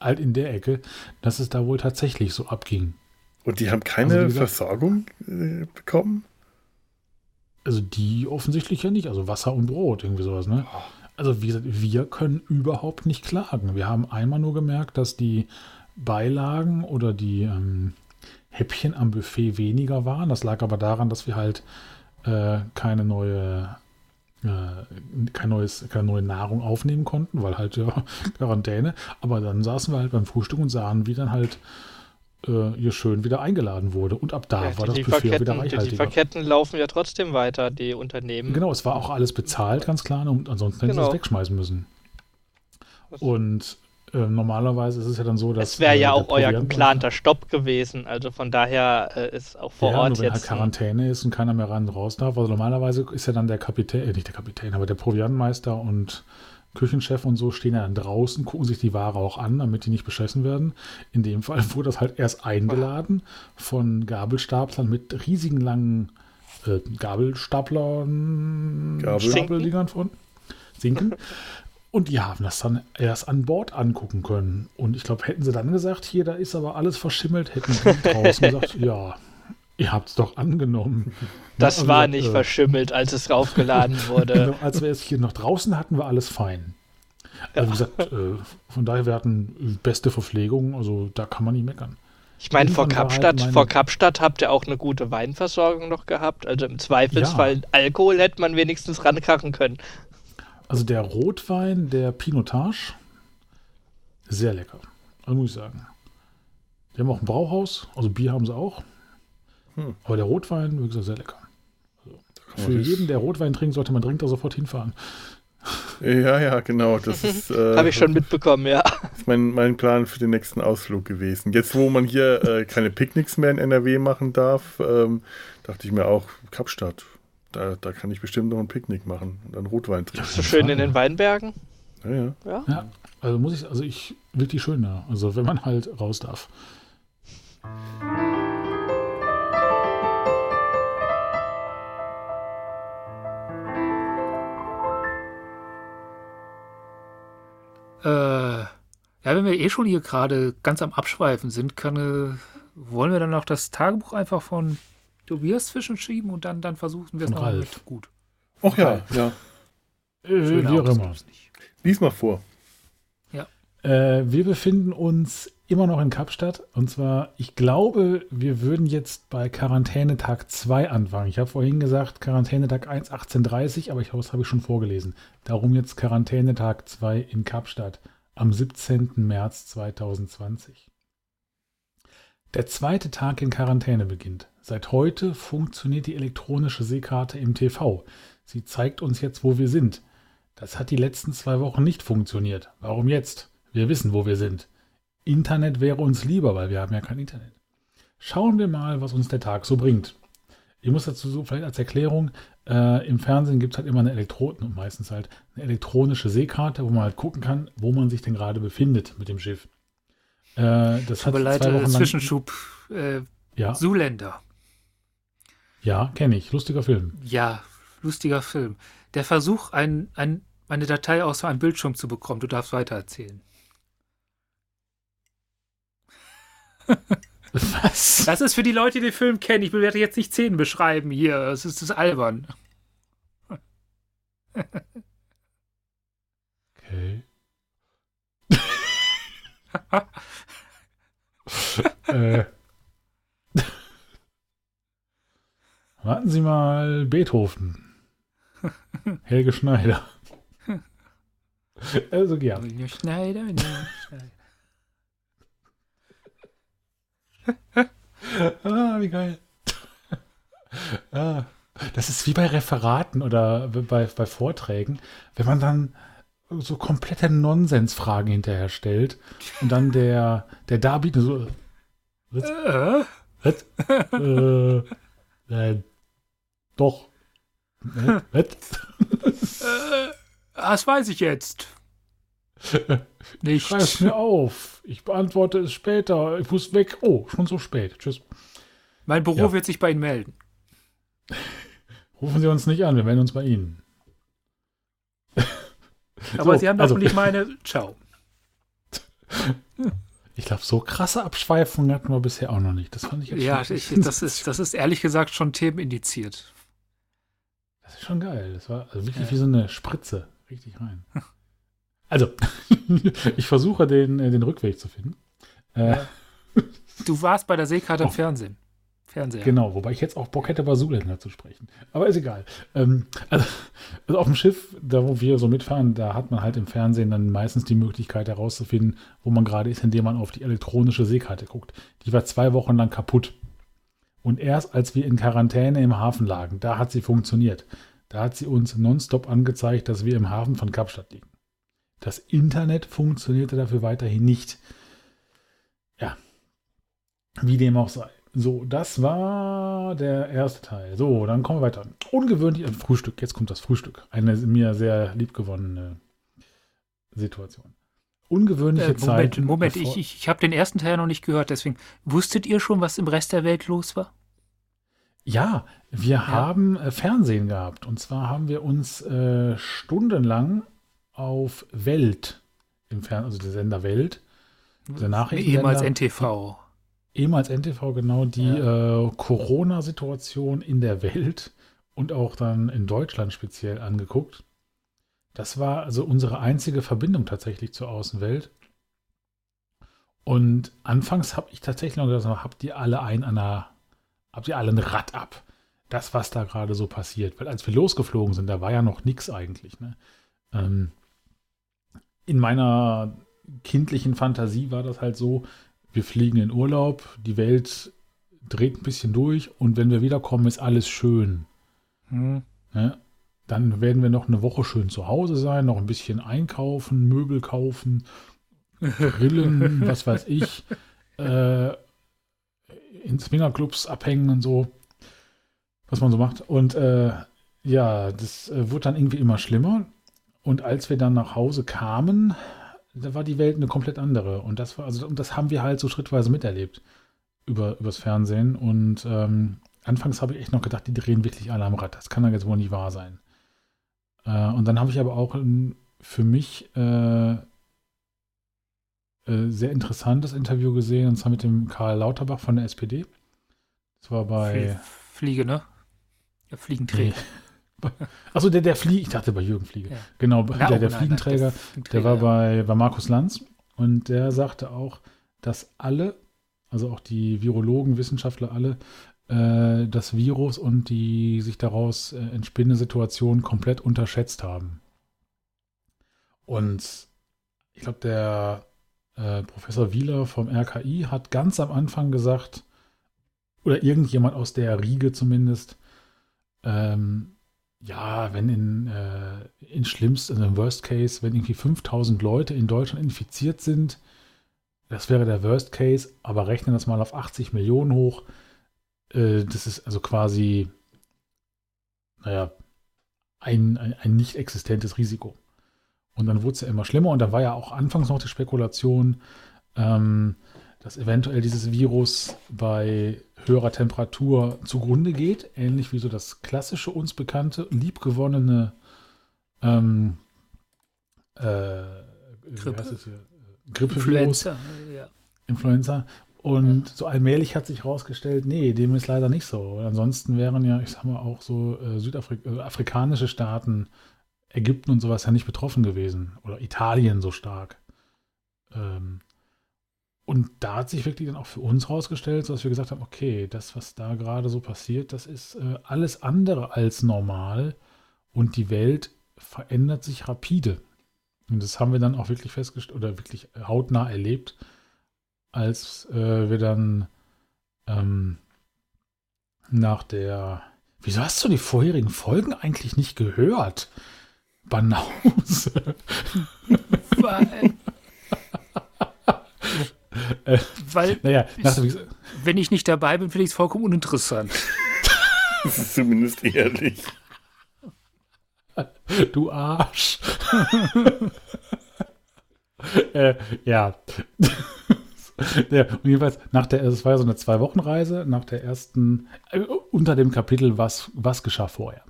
halt in der Ecke, dass es da wohl tatsächlich so abging. Und die haben keine also, gesagt, Versorgung äh, bekommen? Also die offensichtlich ja nicht. Also Wasser und Brot, irgendwie sowas, ne? Also wie gesagt, wir können überhaupt nicht klagen. Wir haben einmal nur gemerkt, dass die Beilagen oder die ähm, Häppchen am Buffet weniger waren. Das lag aber daran, dass wir halt äh, keine neue äh, kein neues, keine neue Nahrung aufnehmen konnten, weil halt ja Quarantäne. Aber dann saßen wir halt beim Frühstück und sahen, wie dann halt äh, hier schön wieder eingeladen wurde. Und ab da ja, war das Buffet wieder reichhaltiger. Die Lieferketten laufen ja trotzdem weiter, die Unternehmen. Genau, es war auch alles bezahlt, ganz klar. Und ansonsten hätten genau. sie es wegschmeißen müssen. Und äh, normalerweise ist es ja dann so, dass. Es wäre ja äh, auch euer geplanter Stopp gewesen. Also von daher äh, ist auch vor ja, Ort nur wenn jetzt. Wenn halt Quarantäne ist und keiner mehr rein und raus darf. Also normalerweise ist ja dann der Kapitän, äh, nicht der Kapitän, aber der Proviantmeister und Küchenchef und so stehen ja dann draußen, gucken sich die Ware auch an, damit die nicht beschissen werden. In dem Fall wurde das halt erst eingeladen von Gabelstaplern mit riesigen langen äh, Gabelstaplern, Gabeldingern von Sinken. Und die haben das dann erst an Bord angucken können. Und ich glaube, hätten sie dann gesagt, hier, da ist aber alles verschimmelt, hätten die draußen gesagt, ja, Ihr habt es doch angenommen. Das also, war nicht äh, verschimmelt, als es raufgeladen wurde. genau, als wir es hier noch draußen hatten, war alles fein. Also wie gesagt, äh, von daher, wir hatten beste Verpflegung, also da kann man nicht meckern. Ich meine, vor Kapstadt, halt vor Kapstadt habt ihr auch eine gute Weinversorgung noch gehabt. Also im Zweifelsfall ja. Alkohol hätte man wenigstens rankrachen können. Also der Rotwein, der Pinotage, sehr lecker. Also muss ich sagen. Die haben auch ein Brauhaus, also Bier haben sie auch. Hm. Aber der Rotwein, wie gesagt, sehr lecker. Also für jeden, der Rotwein trinkt, sollte man dringend da sofort hinfahren. Ja, ja, genau. Das ist. Äh, Habe ich schon mitbekommen, ja. Das ist mein, mein Plan für den nächsten Ausflug gewesen. Jetzt, wo man hier äh, keine Picknicks mehr in NRW machen darf, ähm, dachte ich mir auch, Kapstadt. Da, da kann ich bestimmt noch ein Picknick machen und dann Rotwein trinken. So schön in den Weinbergen. Ja, ja. ja. ja also muss ich, also ich will die schöner. Also wenn man halt raus darf. Äh, ja, wenn wir eh schon hier gerade ganz am Abschweifen sind, kann, äh, wollen wir dann noch das Tagebuch einfach von Tobias zwischenschieben und dann, dann versuchen wir es noch mit. Gut. Ach ja, ja. Äh, wie auch immer. Lies mal vor. Ja. Äh, wir befinden uns immer noch in Kapstadt. Und zwar, ich glaube, wir würden jetzt bei Quarantänetag 2 anfangen. Ich habe vorhin gesagt, Quarantänetag 1, 18.30 aber ich, das habe ich schon vorgelesen. Darum jetzt Quarantänetag 2 in Kapstadt. am 17. März 2020. Der zweite Tag in Quarantäne beginnt. Seit heute funktioniert die elektronische Seekarte im TV. Sie zeigt uns jetzt, wo wir sind. Das hat die letzten zwei Wochen nicht funktioniert. Warum jetzt? Wir wissen, wo wir sind. Internet wäre uns lieber, weil wir haben ja kein Internet. Schauen wir mal, was uns der Tag so bringt. Ich muss dazu so vielleicht als Erklärung, äh, im Fernsehen gibt es halt immer eine Elektroden, meistens halt eine elektronische Seekarte, wo man halt gucken kann, wo man sich denn gerade befindet mit dem Schiff. Äh, das hat leid, zwei Wochen Zwischenschub. Äh, ja. Zuländer. Ja, kenne ich. Lustiger Film. Ja, lustiger Film. Der Versuch, ein, ein, eine Datei aus einem Bildschirm zu bekommen. Du darfst weitererzählen. Was? Das ist für die Leute, die den Film kennen. Ich werde jetzt nicht Szenen beschreiben hier. Es ist das albern. Okay. äh. Warten Sie mal, Beethoven. Helge Schneider. Also ja. Schneider, Schneider. ah, wie geil. ah, das ist wie bei Referaten oder bei, bei Vorträgen, wenn man dann so komplette Nonsensfragen hinterher stellt und dann der, der Darbietende so. Was? Äh? Was? äh, äh, doch. Äh, was? äh, das weiß ich jetzt. Nicht. Schreib es mir auf. Ich beantworte es später. Ich muss weg. Oh, schon so spät. Tschüss. Mein Büro ja. wird sich bei Ihnen melden. Rufen Sie uns nicht an, wir melden uns bei Ihnen. Aber so, Sie haben also, nicht meine. Ciao. Ich glaube, so krasse Abschweifungen hatten wir bisher auch noch nicht. Das fand ich Ja, ich, das, ist, das ist ehrlich gesagt schon themenindiziert. Das ist schon geil. Das war also wirklich ja. wie so eine Spritze. Richtig rein. Also, ich versuche den, äh, den Rückweg zu finden. Äh, du warst bei der Seekarte im oh. Fernsehen. Fernseher. Genau, wobei ich jetzt auch Bock hätte, über Zuländer zu sprechen. Aber ist egal. Ähm, also, also, auf dem Schiff, da wo wir so mitfahren, da hat man halt im Fernsehen dann meistens die Möglichkeit herauszufinden, wo man gerade ist, indem man auf die elektronische Seekarte guckt. Die war zwei Wochen lang kaputt. Und erst als wir in Quarantäne im Hafen lagen, da hat sie funktioniert. Da hat sie uns nonstop angezeigt, dass wir im Hafen von Kapstadt liegen. Das Internet funktionierte dafür weiterhin nicht. Ja, wie dem auch sei. So, das war der erste Teil. So, dann kommen wir weiter. Ungewöhnlich, ein Frühstück. Jetzt kommt das Frühstück. Eine mir sehr liebgewonnene Situation. Ungewöhnliche äh, Moment, Zeit. Moment, ich, ich, ich habe den ersten Teil noch nicht gehört, deswegen wusstet ihr schon, was im Rest der Welt los war? Ja, wir ja. haben äh, Fernsehen gehabt. Und zwar haben wir uns äh, stundenlang auf Welt im Fernsehen, also der Sender Welt, der Nachrichtensender. Ehemals NTV. Ehemals NTV, genau, die ja. äh, Corona-Situation in der Welt und auch dann in Deutschland speziell angeguckt. Das war also unsere einzige Verbindung tatsächlich zur Außenwelt. Und anfangs habe ich tatsächlich noch gesagt, habt ihr alle ein an der, habt ihr alle ein Rad ab? Das, was da gerade so passiert. Weil als wir losgeflogen sind, da war ja noch nichts eigentlich. Ne? Ähm, in meiner kindlichen Fantasie war das halt so, wir fliegen in Urlaub, die Welt dreht ein bisschen durch und wenn wir wiederkommen, ist alles schön. Hm. Ja, dann werden wir noch eine Woche schön zu Hause sein, noch ein bisschen einkaufen, Möbel kaufen, grillen, was weiß ich, äh, in Swingerclubs abhängen und so, was man so macht. Und äh, ja, das äh, wird dann irgendwie immer schlimmer. Und als wir dann nach Hause kamen, da war die Welt eine komplett andere. Und das war, also, und das haben wir halt so schrittweise miterlebt über, übers Fernsehen. Und ähm, anfangs habe ich echt noch gedacht, die drehen wirklich alle am Rad. Das kann doch jetzt wohl nicht wahr sein. Äh, und dann habe ich aber auch ein, für mich äh, äh, sehr interessantes Interview gesehen, und zwar mit dem Karl Lauterbach von der SPD. Das war bei. Fliege, ne? Ja, Fliegenträger. Nee. Achso, der, der Fliege, ich dachte bei Jürgen Fliege. Ja. Genau, der, der, der Fliegenträger, der war bei, bei Markus Lanz und der sagte auch, dass alle, also auch die Virologen, Wissenschaftler, alle, äh, das Virus und die sich daraus äh, entspinnende Situation komplett unterschätzt haben. Und ich glaube, der äh, Professor Wieler vom RKI hat ganz am Anfang gesagt, oder irgendjemand aus der Riege zumindest, ähm, ja, wenn in, äh, in schlimmst, also im Worst Case, wenn irgendwie 5000 Leute in Deutschland infiziert sind, das wäre der Worst Case, aber rechnen das mal auf 80 Millionen hoch. Äh, das ist also quasi, naja, ein, ein, ein nicht existentes Risiko. Und dann wurde es ja immer schlimmer und da war ja auch anfangs noch die Spekulation, ähm, dass eventuell dieses Virus bei höherer Temperatur zugrunde geht, ähnlich wie so das klassische uns bekannte, liebgewonnene ähm, äh, Grippe? Grippe Influenza. Ja. Influenza. Und so allmählich hat sich herausgestellt, nee, dem ist leider nicht so. Ansonsten wären ja, ich sag mal, auch so äh, südafrikanische äh, Staaten, Ägypten und sowas ja nicht betroffen gewesen. Oder Italien so stark. Ähm, und da hat sich wirklich dann auch für uns herausgestellt, dass wir gesagt haben, okay, das, was da gerade so passiert, das ist äh, alles andere als normal und die Welt verändert sich rapide. Und das haben wir dann auch wirklich festgestellt oder wirklich hautnah erlebt, als äh, wir dann ähm, nach der. Wieso hast du die vorherigen Folgen eigentlich nicht gehört? Banause. Weil, äh, weil naja, nach der, wenn ich nicht dabei bin, finde ich es vollkommen uninteressant. Das ist zumindest ehrlich. du Arsch. äh, ja. ja. Und jedenfalls, nach der, es war ja so eine Zwei-Wochen-Reise, nach der ersten, äh, unter dem Kapitel, was, was geschah vorher.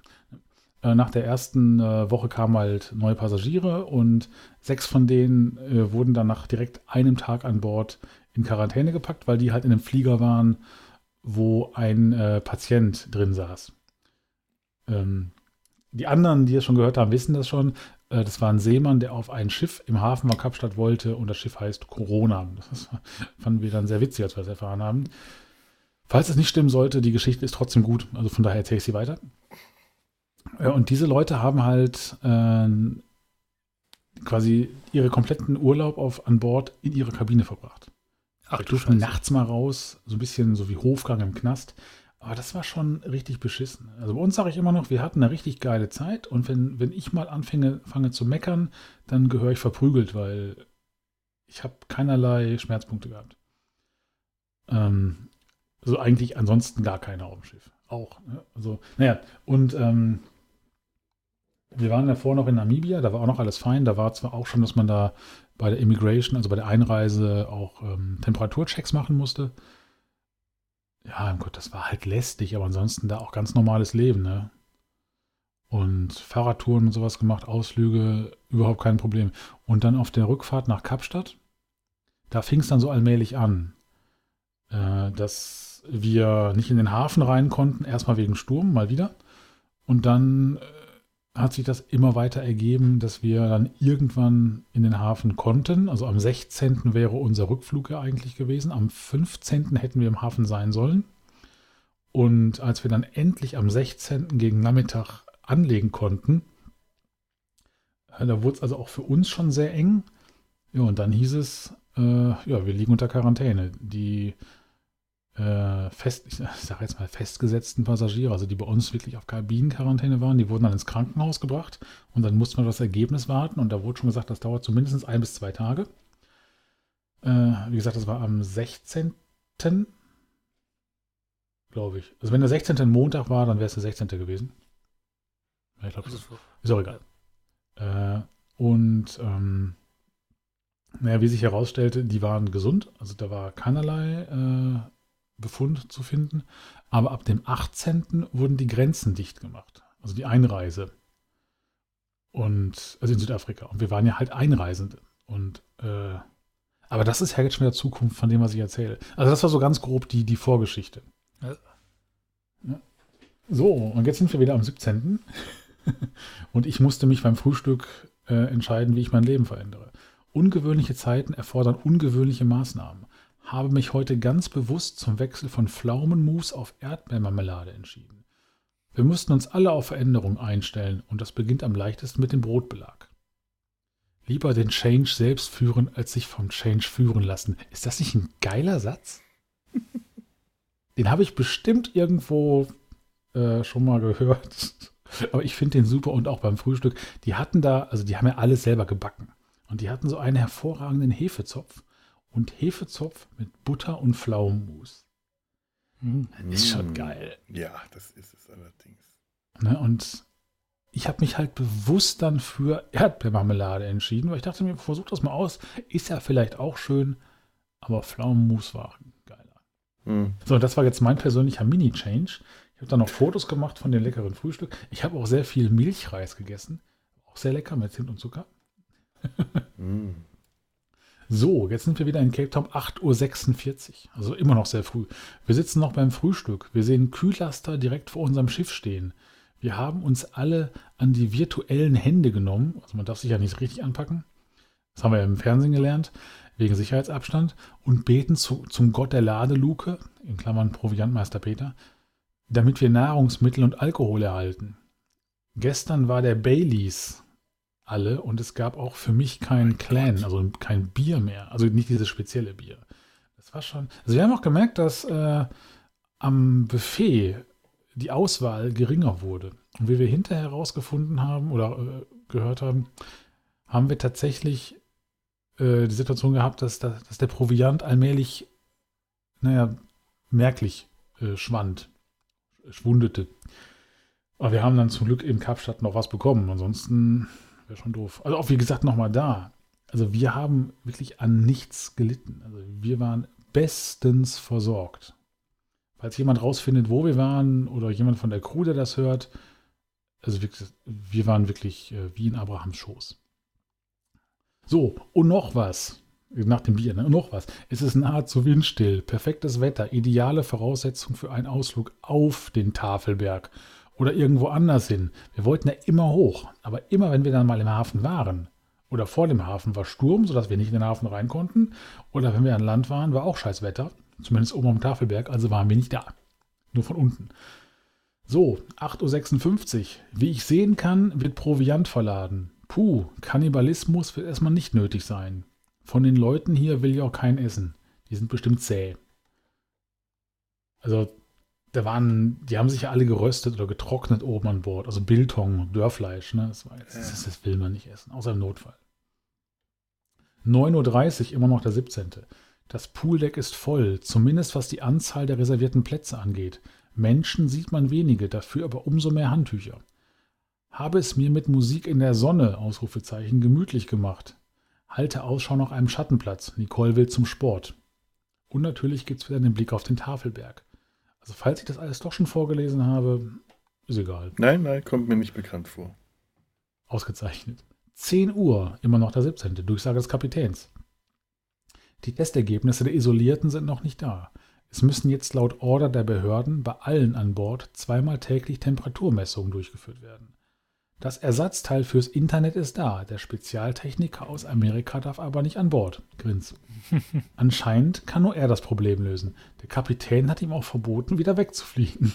Äh, nach der ersten äh, Woche kamen halt neue Passagiere und sechs von denen äh, wurden dann nach direkt einem Tag an Bord in Quarantäne gepackt, weil die halt in einem Flieger waren, wo ein äh, Patient drin saß. Ähm, die anderen, die es schon gehört haben, wissen das schon. Äh, das war ein Seemann, der auf ein Schiff im Hafen von Kapstadt wollte und das Schiff heißt Corona. Das fanden wir dann sehr witzig, als wir das erfahren haben. Falls es nicht stimmen sollte, die Geschichte ist trotzdem gut. Also von daher erzähle ich sie weiter. Ja, und diese Leute haben halt äh, quasi ihre kompletten Urlaub auf, an Bord in ihrer Kabine verbracht. Ach, Wir du durften nachts mal raus, so ein bisschen so wie Hofgang im Knast. Aber das war schon richtig beschissen. Also bei uns sage ich immer noch, wir hatten eine richtig geile Zeit und wenn, wenn ich mal anfange fange zu meckern, dann gehöre ich verprügelt, weil ich habe keinerlei Schmerzpunkte gehabt. Ähm, also eigentlich ansonsten gar keine auf dem Schiff. Auch. Ne? Also, naja, und ähm, wir waren davor noch in Namibia, da war auch noch alles fein. Da war zwar auch schon, dass man da bei der Immigration, also bei der Einreise, auch ähm, Temperaturchecks machen musste. Ja, Gott, das war halt lästig, aber ansonsten da auch ganz normales Leben, ne? Und Fahrradtouren und sowas gemacht, Ausflüge, überhaupt kein Problem. Und dann auf der Rückfahrt nach Kapstadt, da fing es dann so allmählich an, äh, dass wir nicht in den Hafen rein konnten, erstmal wegen Sturm, mal wieder. Und dann äh, hat sich das immer weiter ergeben, dass wir dann irgendwann in den Hafen konnten. Also am 16. wäre unser Rückflug ja eigentlich gewesen. Am 15. hätten wir im Hafen sein sollen. Und als wir dann endlich am 16. gegen Nachmittag anlegen konnten, äh, da wurde es also auch für uns schon sehr eng. Ja, und dann hieß es, äh, ja, wir liegen unter Quarantäne. Die äh, fest, ich sage jetzt mal festgesetzten Passagiere, also die bei uns wirklich auf Kabinenquarantäne waren, die wurden dann ins Krankenhaus gebracht und dann mussten wir das Ergebnis warten und da wurde schon gesagt, das dauert zumindest ein bis zwei Tage. Äh, wie gesagt, das war am 16. glaube ich. Also wenn der 16. ein Montag war, dann wäre es der 16. gewesen. Ja, ich glaube, Also, ist auch egal. Äh, und ähm, naja, wie sich herausstellte, die waren gesund. Also da war keinerlei äh, Befund zu finden. Aber ab dem 18. wurden die Grenzen dicht gemacht. Also die Einreise. Und, also in Südafrika. Und wir waren ja halt Einreisende. Und, äh, aber das ist ja jetzt schon wieder Zukunft von dem, was ich erzähle. Also das war so ganz grob die, die Vorgeschichte. Ja. So, und jetzt sind wir wieder am 17. und ich musste mich beim Frühstück äh, entscheiden, wie ich mein Leben verändere. Ungewöhnliche Zeiten erfordern ungewöhnliche Maßnahmen. Habe mich heute ganz bewusst zum Wechsel von Pflaumenmus auf Erdbeermarmelade entschieden. Wir mussten uns alle auf Veränderung einstellen und das beginnt am leichtesten mit dem Brotbelag. Lieber den Change selbst führen, als sich vom Change führen lassen. Ist das nicht ein geiler Satz? den habe ich bestimmt irgendwo äh, schon mal gehört. Aber ich finde den super und auch beim Frühstück. Die hatten da, also die haben ja alles selber gebacken. Und die hatten so einen hervorragenden Hefezopf und Hefezopf mit Butter und Pflaumenmus. Hm, das ist schon geil. Ja, das ist es allerdings. Ne, und ich habe mich halt bewusst dann für Erdbeermarmelade entschieden, weil ich dachte mir, versuch das mal aus. Ist ja vielleicht auch schön, aber Pflaumenmus war geiler. Mhm. So, das war jetzt mein persönlicher Mini-Change. Ich habe dann noch Fotos gemacht von dem leckeren Frühstück. Ich habe auch sehr viel Milchreis gegessen. Auch sehr lecker mit Zimt und Zucker. mm. So, jetzt sind wir wieder in Cape Town, 8.46 Uhr. Also immer noch sehr früh. Wir sitzen noch beim Frühstück. Wir sehen Kühlaster direkt vor unserem Schiff stehen. Wir haben uns alle an die virtuellen Hände genommen. Also man darf sich ja nicht richtig anpacken. Das haben wir ja im Fernsehen gelernt, wegen Sicherheitsabstand. Und beten zu, zum Gott der Ladeluke, in Klammern Proviantmeister Peter, damit wir Nahrungsmittel und Alkohol erhalten. Gestern war der Baileys alle und es gab auch für mich keinen Clan, also kein Bier mehr, also nicht dieses spezielle Bier. Das war schon. Also wir haben auch gemerkt, dass äh, am Buffet die Auswahl geringer wurde. Und wie wir hinterher herausgefunden haben oder äh, gehört haben, haben wir tatsächlich äh, die Situation gehabt, dass, dass, der Proviant allmählich, naja, merklich äh, schwand, schwundete. Aber wir haben dann zum Glück in Kapstadt noch was bekommen. Ansonsten wäre schon doof. Also auch wie gesagt nochmal da. Also wir haben wirklich an nichts gelitten. Also wir waren bestens versorgt. Falls jemand rausfindet, wo wir waren oder jemand von der Crew, der das hört, also wir, wir waren wirklich äh, wie in Abrahams Schoß. So, und noch was. Nach dem Bier, ne? Und noch was. Es ist nahezu windstill, perfektes Wetter, ideale Voraussetzung für einen Ausflug auf den Tafelberg oder irgendwo anders hin. Wir wollten ja immer hoch, aber immer wenn wir dann mal im Hafen waren oder vor dem Hafen war Sturm, sodass wir nicht in den Hafen rein konnten oder wenn wir an Land waren, war auch scheiß Wetter, zumindest oben am Tafelberg, also waren wir nicht da, nur von unten. So, 8.56 Uhr. Wie ich sehen kann, wird Proviant verladen. Puh, Kannibalismus wird erstmal nicht nötig sein. Von den Leuten hier will ich auch keinen essen. Die sind bestimmt zäh. Also da waren, die haben sich ja alle geröstet oder getrocknet oben an Bord. Also Biltong, Dörrfleisch, ne? Das, war jetzt, ja. das, das, will man nicht essen, außer im Notfall. 9.30 Uhr, immer noch der 17. Das Pooldeck ist voll, zumindest was die Anzahl der reservierten Plätze angeht. Menschen sieht man wenige, dafür aber umso mehr Handtücher. Habe es mir mit Musik in der Sonne, Ausrufezeichen, gemütlich gemacht. Halte Ausschau nach einem Schattenplatz. Nicole will zum Sport. Und natürlich gibt es wieder den Blick auf den Tafelberg. Also falls ich das alles doch schon vorgelesen habe, ist egal. Nein, nein, kommt mir nicht bekannt vor. Ausgezeichnet. 10 Uhr, immer noch der 17. Durchsage des Kapitäns. Die Testergebnisse der Isolierten sind noch nicht da. Es müssen jetzt laut Order der Behörden bei allen an Bord zweimal täglich Temperaturmessungen durchgeführt werden. Das Ersatzteil fürs Internet ist da. Der Spezialtechniker aus Amerika darf aber nicht an Bord. Grins. Anscheinend kann nur er das Problem lösen. Der Kapitän hat ihm auch verboten, wieder wegzufliegen.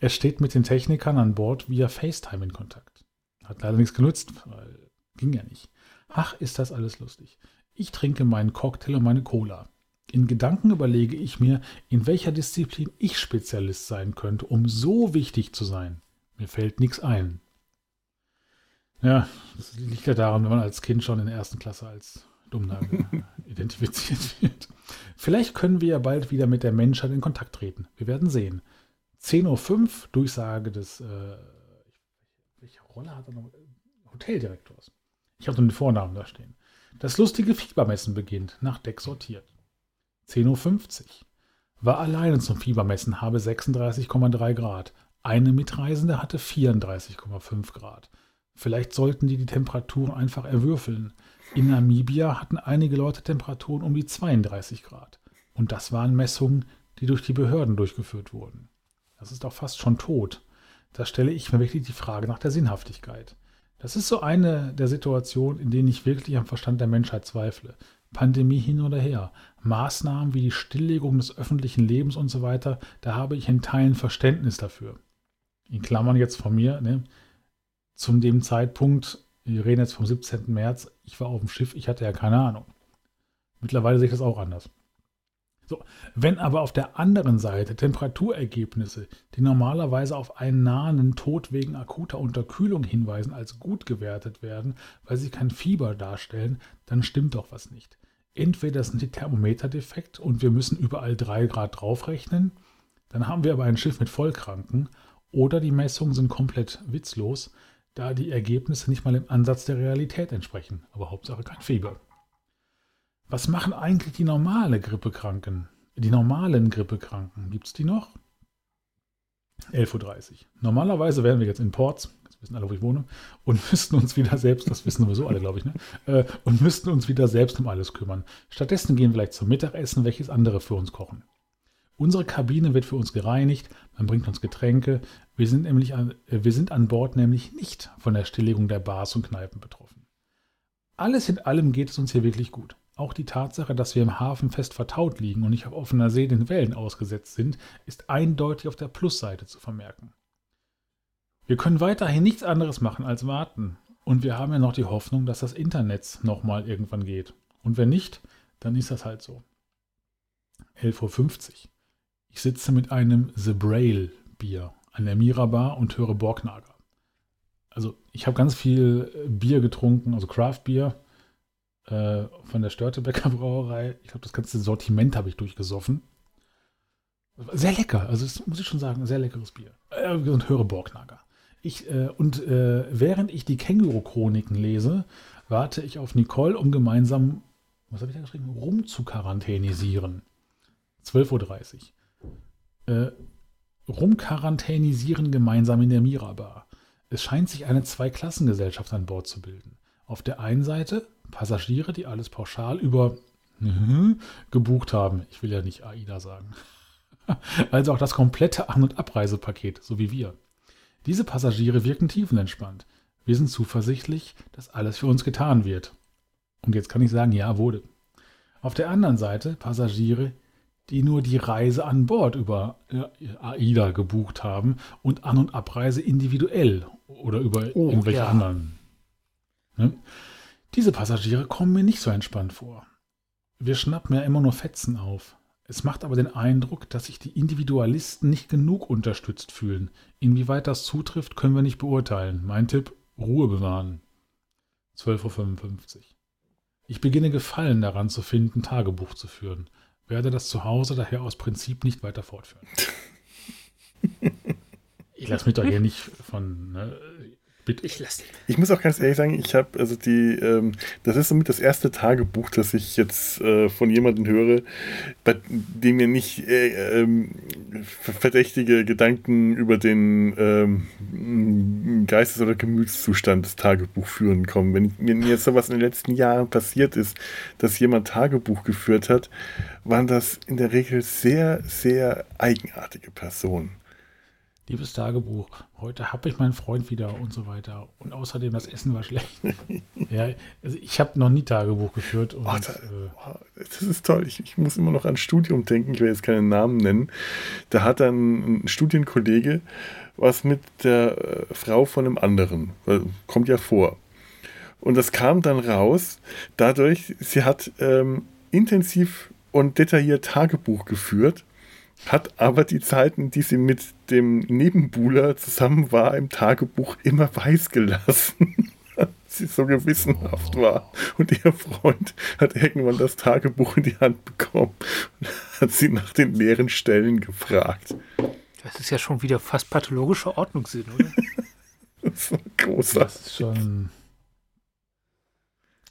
Er steht mit den Technikern an Bord via FaceTime in Kontakt. Hat leider nichts genutzt, weil ging ja nicht. Ach, ist das alles lustig. Ich trinke meinen Cocktail und meine Cola. In Gedanken überlege ich mir, in welcher Disziplin ich Spezialist sein könnte, um so wichtig zu sein. Mir fällt nichts ein. Ja, das liegt ja daran, wenn man als Kind schon in der ersten Klasse als Dummnagel identifiziert wird. Vielleicht können wir ja bald wieder mit der Menschheit in Kontakt treten. Wir werden sehen. 10.05 Uhr, Durchsage des, äh, welche Rolle hat er noch? Hoteldirektors. Ich habe nur den Vornamen da stehen. Das lustige Fiebermessen beginnt, nach Deck sortiert. 10.50 Uhr. War alleine zum Fiebermessen, habe 36,3 Grad. Eine Mitreisende hatte 34,5 Grad. Vielleicht sollten die die Temperaturen einfach erwürfeln. In Namibia hatten einige Leute Temperaturen um die 32 Grad. Und das waren Messungen, die durch die Behörden durchgeführt wurden. Das ist doch fast schon tot. Da stelle ich mir wirklich die Frage nach der Sinnhaftigkeit. Das ist so eine der Situationen, in denen ich wirklich am Verstand der Menschheit zweifle. Pandemie hin oder her. Maßnahmen wie die Stilllegung des öffentlichen Lebens und so weiter, da habe ich in Teilen Verständnis dafür. In Klammern jetzt von mir, ne? Zu dem Zeitpunkt, wir reden jetzt vom 17. März, Ich war auf dem Schiff, ich hatte ja keine Ahnung. Mittlerweile sehe ich das auch anders. So, wenn aber auf der anderen Seite Temperaturergebnisse, die normalerweise auf einen nahenden Tod wegen akuter Unterkühlung hinweisen, als gut gewertet werden, weil sie kein Fieber darstellen, dann stimmt doch was nicht. Entweder sind die Thermometer defekt und wir müssen überall 3 Grad draufrechnen, dann haben wir aber ein Schiff mit Vollkranken, oder die Messungen sind komplett witzlos, da die Ergebnisse nicht mal im Ansatz der Realität entsprechen, aber Hauptsache kein Fieber. Was machen eigentlich die normale Grippekranken? Die normalen Grippekranken, gibt es die noch? 11.30 Uhr. Normalerweise wären wir jetzt in Ports, jetzt wissen alle, wo ich wohne, und müssten uns wieder selbst, das wissen sowieso alle, glaube ich, ne? Äh, und müssten uns wieder selbst um alles kümmern. Stattdessen gehen wir vielleicht zum Mittagessen, welches andere für uns kochen. Unsere Kabine wird für uns gereinigt, man bringt uns Getränke. Wir sind, nämlich an, äh, wir sind an Bord nämlich nicht von der Stilllegung der Bars und Kneipen betroffen. Alles in allem geht es uns hier wirklich gut. Auch die Tatsache, dass wir im Hafen fest vertaut liegen und nicht auf offener See den Wellen ausgesetzt sind, ist eindeutig auf der Plusseite zu vermerken. Wir können weiterhin nichts anderes machen als warten. Und wir haben ja noch die Hoffnung, dass das Internet nochmal irgendwann geht. Und wenn nicht, dann ist das halt so. 11.50 Uhr. Ich sitze mit einem The Braille Bier an der Mirabar und höre Borgnager. Also ich habe ganz viel Bier getrunken, also Craft Bier äh, von der Störtebecker Brauerei. Ich glaube, das ganze Sortiment habe ich durchgesoffen. Sehr lecker, also das muss ich schon sagen, sehr leckeres Bier. Äh, und höre Borgnager. Ich, äh, und äh, während ich die Känguru-Chroniken lese, warte ich auf Nicole, um gemeinsam, was habe ich da geschrieben, rumzuquarantänisieren. 12.30 Uhr. Äh, rumquarantänisieren gemeinsam in der Mirabar. Es scheint sich eine Zweiklassengesellschaft an Bord zu bilden. Auf der einen Seite Passagiere, die alles pauschal über gebucht haben. Ich will ja nicht AIDA sagen. Also auch das komplette An- und Abreisepaket, so wie wir. Diese Passagiere wirken tiefenentspannt. Wir sind zuversichtlich, dass alles für uns getan wird. Und jetzt kann ich sagen, ja, wurde. Auf der anderen Seite Passagiere, die nur die Reise an Bord über AIDA gebucht haben und An- und Abreise individuell oder über oh, irgendwelche ja. anderen. Ne? Diese Passagiere kommen mir nicht so entspannt vor. Wir schnappen ja immer nur Fetzen auf. Es macht aber den Eindruck, dass sich die Individualisten nicht genug unterstützt fühlen. Inwieweit das zutrifft, können wir nicht beurteilen. Mein Tipp, Ruhe bewahren. 12.55 Uhr. Ich beginne Gefallen daran zu finden, Tagebuch zu führen. Werde das zu Hause daher aus Prinzip nicht weiter fortführen. ich lasse mich doch hier nicht von ne, Bitte. Ich lasse Ich muss auch ganz ehrlich sagen, ich habe, also die, ähm, das ist somit das erste Tagebuch, das ich jetzt äh, von jemandem höre, bei dem mir nicht äh, ähm, verdächtige Gedanken über den ähm, Geistes- oder Gemütszustand des Tagebuchführen kommen. Wenn, wenn mir jetzt sowas in den letzten Jahren passiert ist, dass jemand Tagebuch geführt hat, waren das in der Regel sehr, sehr eigenartige Personen. Liebes Tagebuch, heute habe ich meinen Freund wieder und so weiter. Und außerdem, das Essen war schlecht. ja, also ich habe noch nie Tagebuch geführt. Und, oh, da, oh, das ist toll. Ich, ich, muss immer noch an Studium denken. Ich will jetzt keinen Namen nennen. Da hat dann ein Studienkollege was mit der äh, Frau von einem anderen. Kommt ja vor. Und das kam dann raus, dadurch, sie hat ähm, intensiv und detailliert Tagebuch geführt hat aber die Zeiten, die sie mit dem Nebenbuhler zusammen war, im Tagebuch immer weiß gelassen. sie so gewissenhaft war. Und ihr Freund hat irgendwann das Tagebuch in die Hand bekommen und hat sie nach den leeren Stellen gefragt. Das ist ja schon wieder fast pathologischer Ordnungssinn, oder? das ist großer. Das ist schon.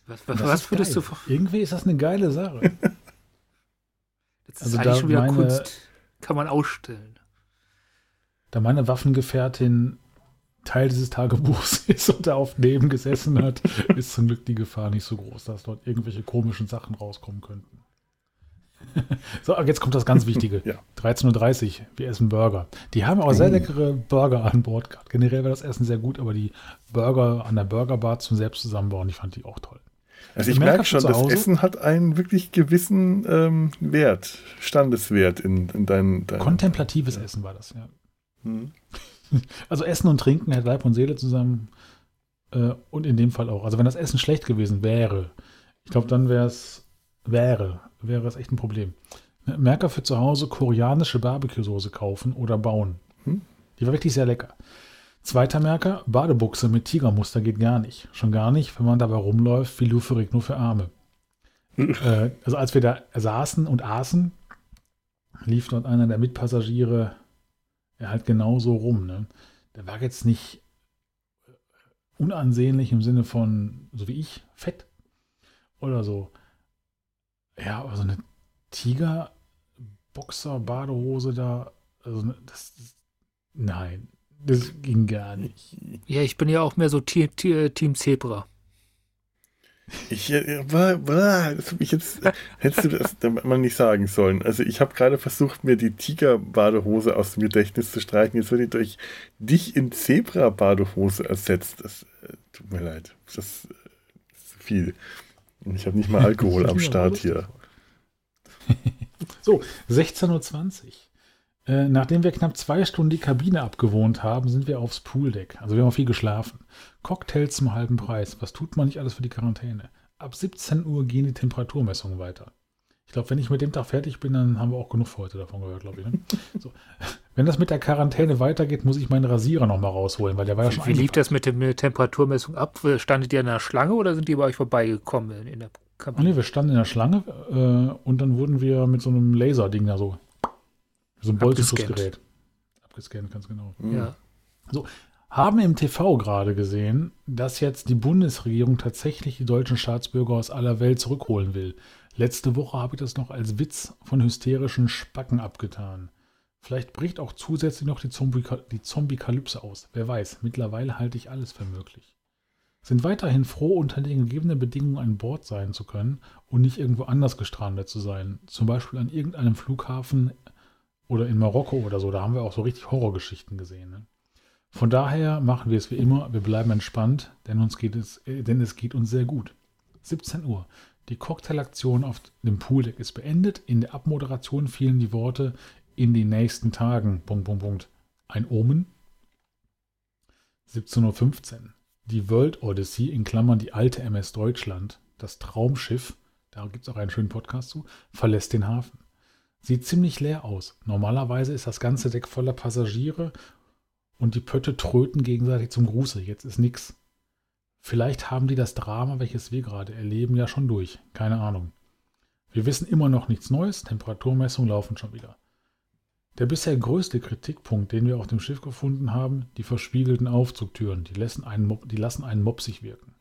Was, was, was würdest geil. du. Irgendwie ist das eine geile Sache. Das ist also eigentlich schon wieder meine, Kunst kann man ausstellen. Da meine Waffengefährtin Teil dieses Tagebuchs ist und da auf neben gesessen hat, ist zum Glück die Gefahr nicht so groß, dass dort irgendwelche komischen Sachen rauskommen könnten. so, jetzt kommt das ganz Wichtige. ja. 13.30 Uhr, wir essen Burger. Die haben auch sehr leckere Burger an Bord gehabt. Generell war das Essen sehr gut, aber die Burger an der Burgerbar zum selbst zusammenbauen, ich fand die auch toll. Also ich merke schon, das Essen hat einen wirklich gewissen ähm, Wert, Standeswert in, in deinen, deinen Kontemplatives ja. Essen war das, ja. Hm. Also Essen und Trinken hält Leib und Seele zusammen. Äh, und in dem Fall auch. Also wenn das Essen schlecht gewesen wäre, ich glaube, dann wäre es, wäre, wäre es echt ein Problem. Merker für zu Hause koreanische Barbecue-Soße kaufen oder bauen. Hm? Die war wirklich sehr lecker. Zweiter Merker, Badebuchse mit Tigermuster geht gar nicht. Schon gar nicht, wenn man dabei rumläuft wie Luferik nur für Arme. äh, also als wir da saßen und aßen, lief dort einer der Mitpassagiere ja, halt genauso rum. Ne? Der war jetzt nicht unansehnlich im Sinne von, so wie ich, fett oder so. Ja, aber so eine Tiger-Boxer-Badehose da, also ne, das, das, nein, das ging gar nicht. Ja, ich bin ja auch mehr so Team, Team Zebra. Ich, äh, war, war, das ich jetzt, hättest du das mal nicht sagen sollen. Also ich habe gerade versucht, mir die Tiger-Badehose aus dem Gedächtnis zu streichen. Jetzt wird die durch dich in Zebra-Badehose ersetzt. Das äh, tut mir leid. Das, das ist zu viel. Und ich habe nicht mal Alkohol am Start hier. so, 16.20 Uhr. Äh, nachdem wir knapp zwei Stunden die Kabine abgewohnt haben, sind wir aufs Pooldeck. Also wir haben viel geschlafen. Cocktails zum halben Preis. Was tut man nicht alles für die Quarantäne? Ab 17 Uhr gehen die Temperaturmessungen weiter. Ich glaube, wenn ich mit dem Tag fertig bin, dann haben wir auch genug für heute davon gehört, glaube ich. Ne? So. Wenn das mit der Quarantäne weitergeht, muss ich meinen Rasierer nochmal rausholen, weil der war ja schon Wie lief das mit der Temperaturmessung ab? Standet ihr in der Schlange oder sind die bei euch vorbeigekommen in der Kabine? Nee, wir standen in der Schlange äh, und dann wurden wir mit so einem Laserding da so so ein Bolzenschussgerät. Abgescannt, ganz genau. Ja. So, haben im TV gerade gesehen, dass jetzt die Bundesregierung tatsächlich die deutschen Staatsbürger aus aller Welt zurückholen will. Letzte Woche habe ich das noch als Witz von hysterischen Spacken abgetan. Vielleicht bricht auch zusätzlich noch die, Zombie die Zombie-Kalypse aus. Wer weiß, mittlerweile halte ich alles für möglich. Sind weiterhin froh, unter den gegebenen Bedingungen an Bord sein zu können und nicht irgendwo anders gestrandet zu sein. Zum Beispiel an irgendeinem Flughafen oder in Marokko oder so, da haben wir auch so richtig Horrorgeschichten gesehen. Ne? Von daher machen wir es wie immer, wir bleiben entspannt, denn, uns geht es, äh, denn es geht uns sehr gut. 17 Uhr. Die Cocktailaktion auf dem Pooldeck ist beendet. In der Abmoderation fielen die Worte in den nächsten Tagen. Punkt, Punkt, Punkt. Ein Omen. 17.15 Uhr. Die World Odyssey, in Klammern die alte MS Deutschland, das Traumschiff, da gibt es auch einen schönen Podcast zu, verlässt den Hafen. Sieht ziemlich leer aus. Normalerweise ist das ganze Deck voller Passagiere und die Pötte tröten gegenseitig zum Gruße. Jetzt ist nix. Vielleicht haben die das Drama, welches wir gerade erleben, ja schon durch. Keine Ahnung. Wir wissen immer noch nichts Neues. Temperaturmessungen laufen schon wieder. Der bisher größte Kritikpunkt, den wir auf dem Schiff gefunden haben, die verspiegelten Aufzugtüren, die lassen einen, Mob, die lassen einen mopsig wirken.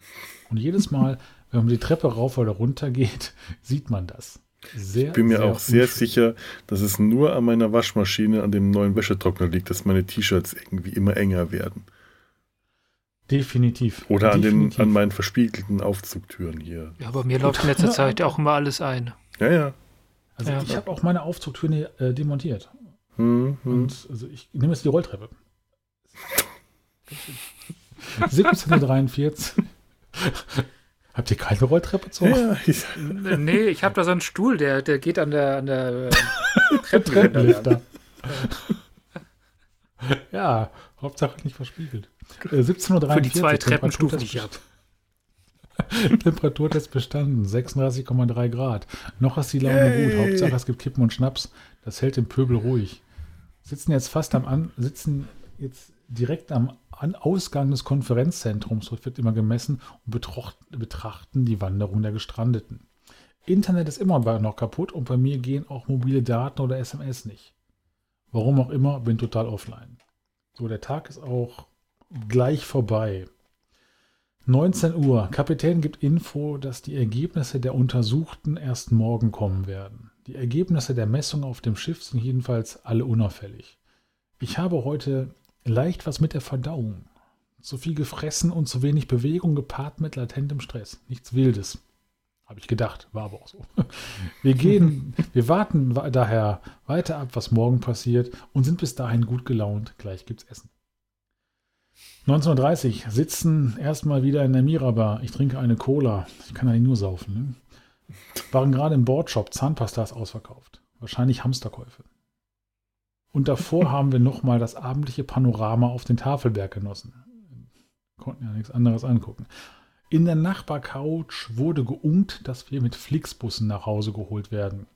Und jedes Mal, wenn man die Treppe rauf oder runter geht, sieht man das. Sehr, ich bin mir auch sehr sicher, dass es nur an meiner Waschmaschine, an dem neuen Wäschetrockner liegt, dass meine T-Shirts irgendwie immer enger werden. Definitiv. Oder an, Definitiv. Den, an meinen verspiegelten Aufzugtüren hier. Ja, aber mir läuft in letzter Zeit auch immer alles ein. Ja, ja. Also ja. ich habe auch meine Aufzugtüren äh, demontiert. Hm, hm. Und also ich nehme jetzt die Rolltreppe. 1743. Habt ihr keine Rolltreppe zu Hause? Ja, nee, ich habe da so einen Stuhl, der, der geht an der, an der äh, Treppenlifter. ja, Hauptsache nicht verspiegelt. Äh, 17.43 Uhr. Für die zwei Treppenstufen, die ich habe. Temperaturtest bestanden, 36,3 Grad. Noch ist die Laune Yay. gut. Hauptsache es gibt Kippen und Schnaps. Das hält den Pöbel ruhig. Sitzen jetzt fast am An, sitzen jetzt direkt am Ausgang des Konferenzzentrums, wird immer gemessen und betrachten die Wanderung der Gestrandeten. Internet ist immer noch kaputt und bei mir gehen auch mobile Daten oder SMS nicht. Warum auch immer, bin total offline. So, der Tag ist auch gleich vorbei. 19 Uhr. Kapitän gibt Info, dass die Ergebnisse der Untersuchten erst morgen kommen werden. Die Ergebnisse der Messung auf dem Schiff sind jedenfalls alle unauffällig. Ich habe heute Leicht was mit der Verdauung. Zu viel gefressen und zu wenig Bewegung gepaart mit latentem Stress. Nichts Wildes. Habe ich gedacht, war aber auch so. Wir gehen, wir warten daher weiter ab, was morgen passiert und sind bis dahin gut gelaunt. Gleich gibt's Essen. 1930 sitzen erstmal wieder in der Mirabar. Ich trinke eine Cola. Ich kann eigentlich nur saufen. Ne? Waren gerade im Boardshop. Zahnpasta ist ausverkauft. Wahrscheinlich Hamsterkäufe. Und davor haben wir nochmal das abendliche Panorama auf den Tafelberg genossen. Konnten ja nichts anderes angucken. In der Nachbarcouch wurde geunkt, dass wir mit Flixbussen nach Hause geholt werden.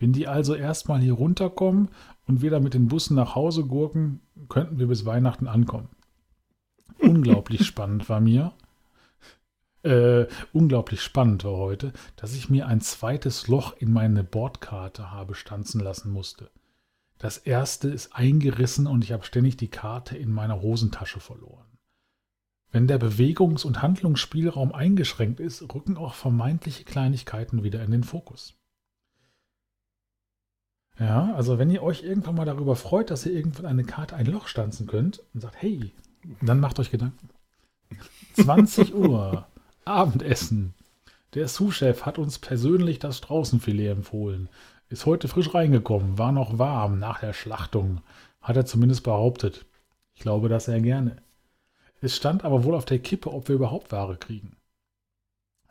Wenn die also erstmal hier runterkommen und wir dann mit den Bussen nach Hause gurken, könnten wir bis Weihnachten ankommen. Unglaublich spannend war mir, äh, unglaublich spannend war heute, dass ich mir ein zweites Loch in meine Bordkarte habe stanzen lassen musste. Das erste ist eingerissen und ich habe ständig die Karte in meiner Hosentasche verloren. Wenn der Bewegungs- und Handlungsspielraum eingeschränkt ist, rücken auch vermeintliche Kleinigkeiten wieder in den Fokus. Ja, also wenn ihr euch irgendwann mal darüber freut, dass ihr irgendwann eine Karte ein Loch stanzen könnt und sagt, hey, dann macht euch Gedanken. 20 Uhr, Abendessen. Der Sous-Chef hat uns persönlich das Straußenfilet empfohlen. Ist heute frisch reingekommen, war noch warm nach der Schlachtung, hat er zumindest behauptet. Ich glaube das sehr gerne. Es stand aber wohl auf der Kippe, ob wir überhaupt Ware kriegen.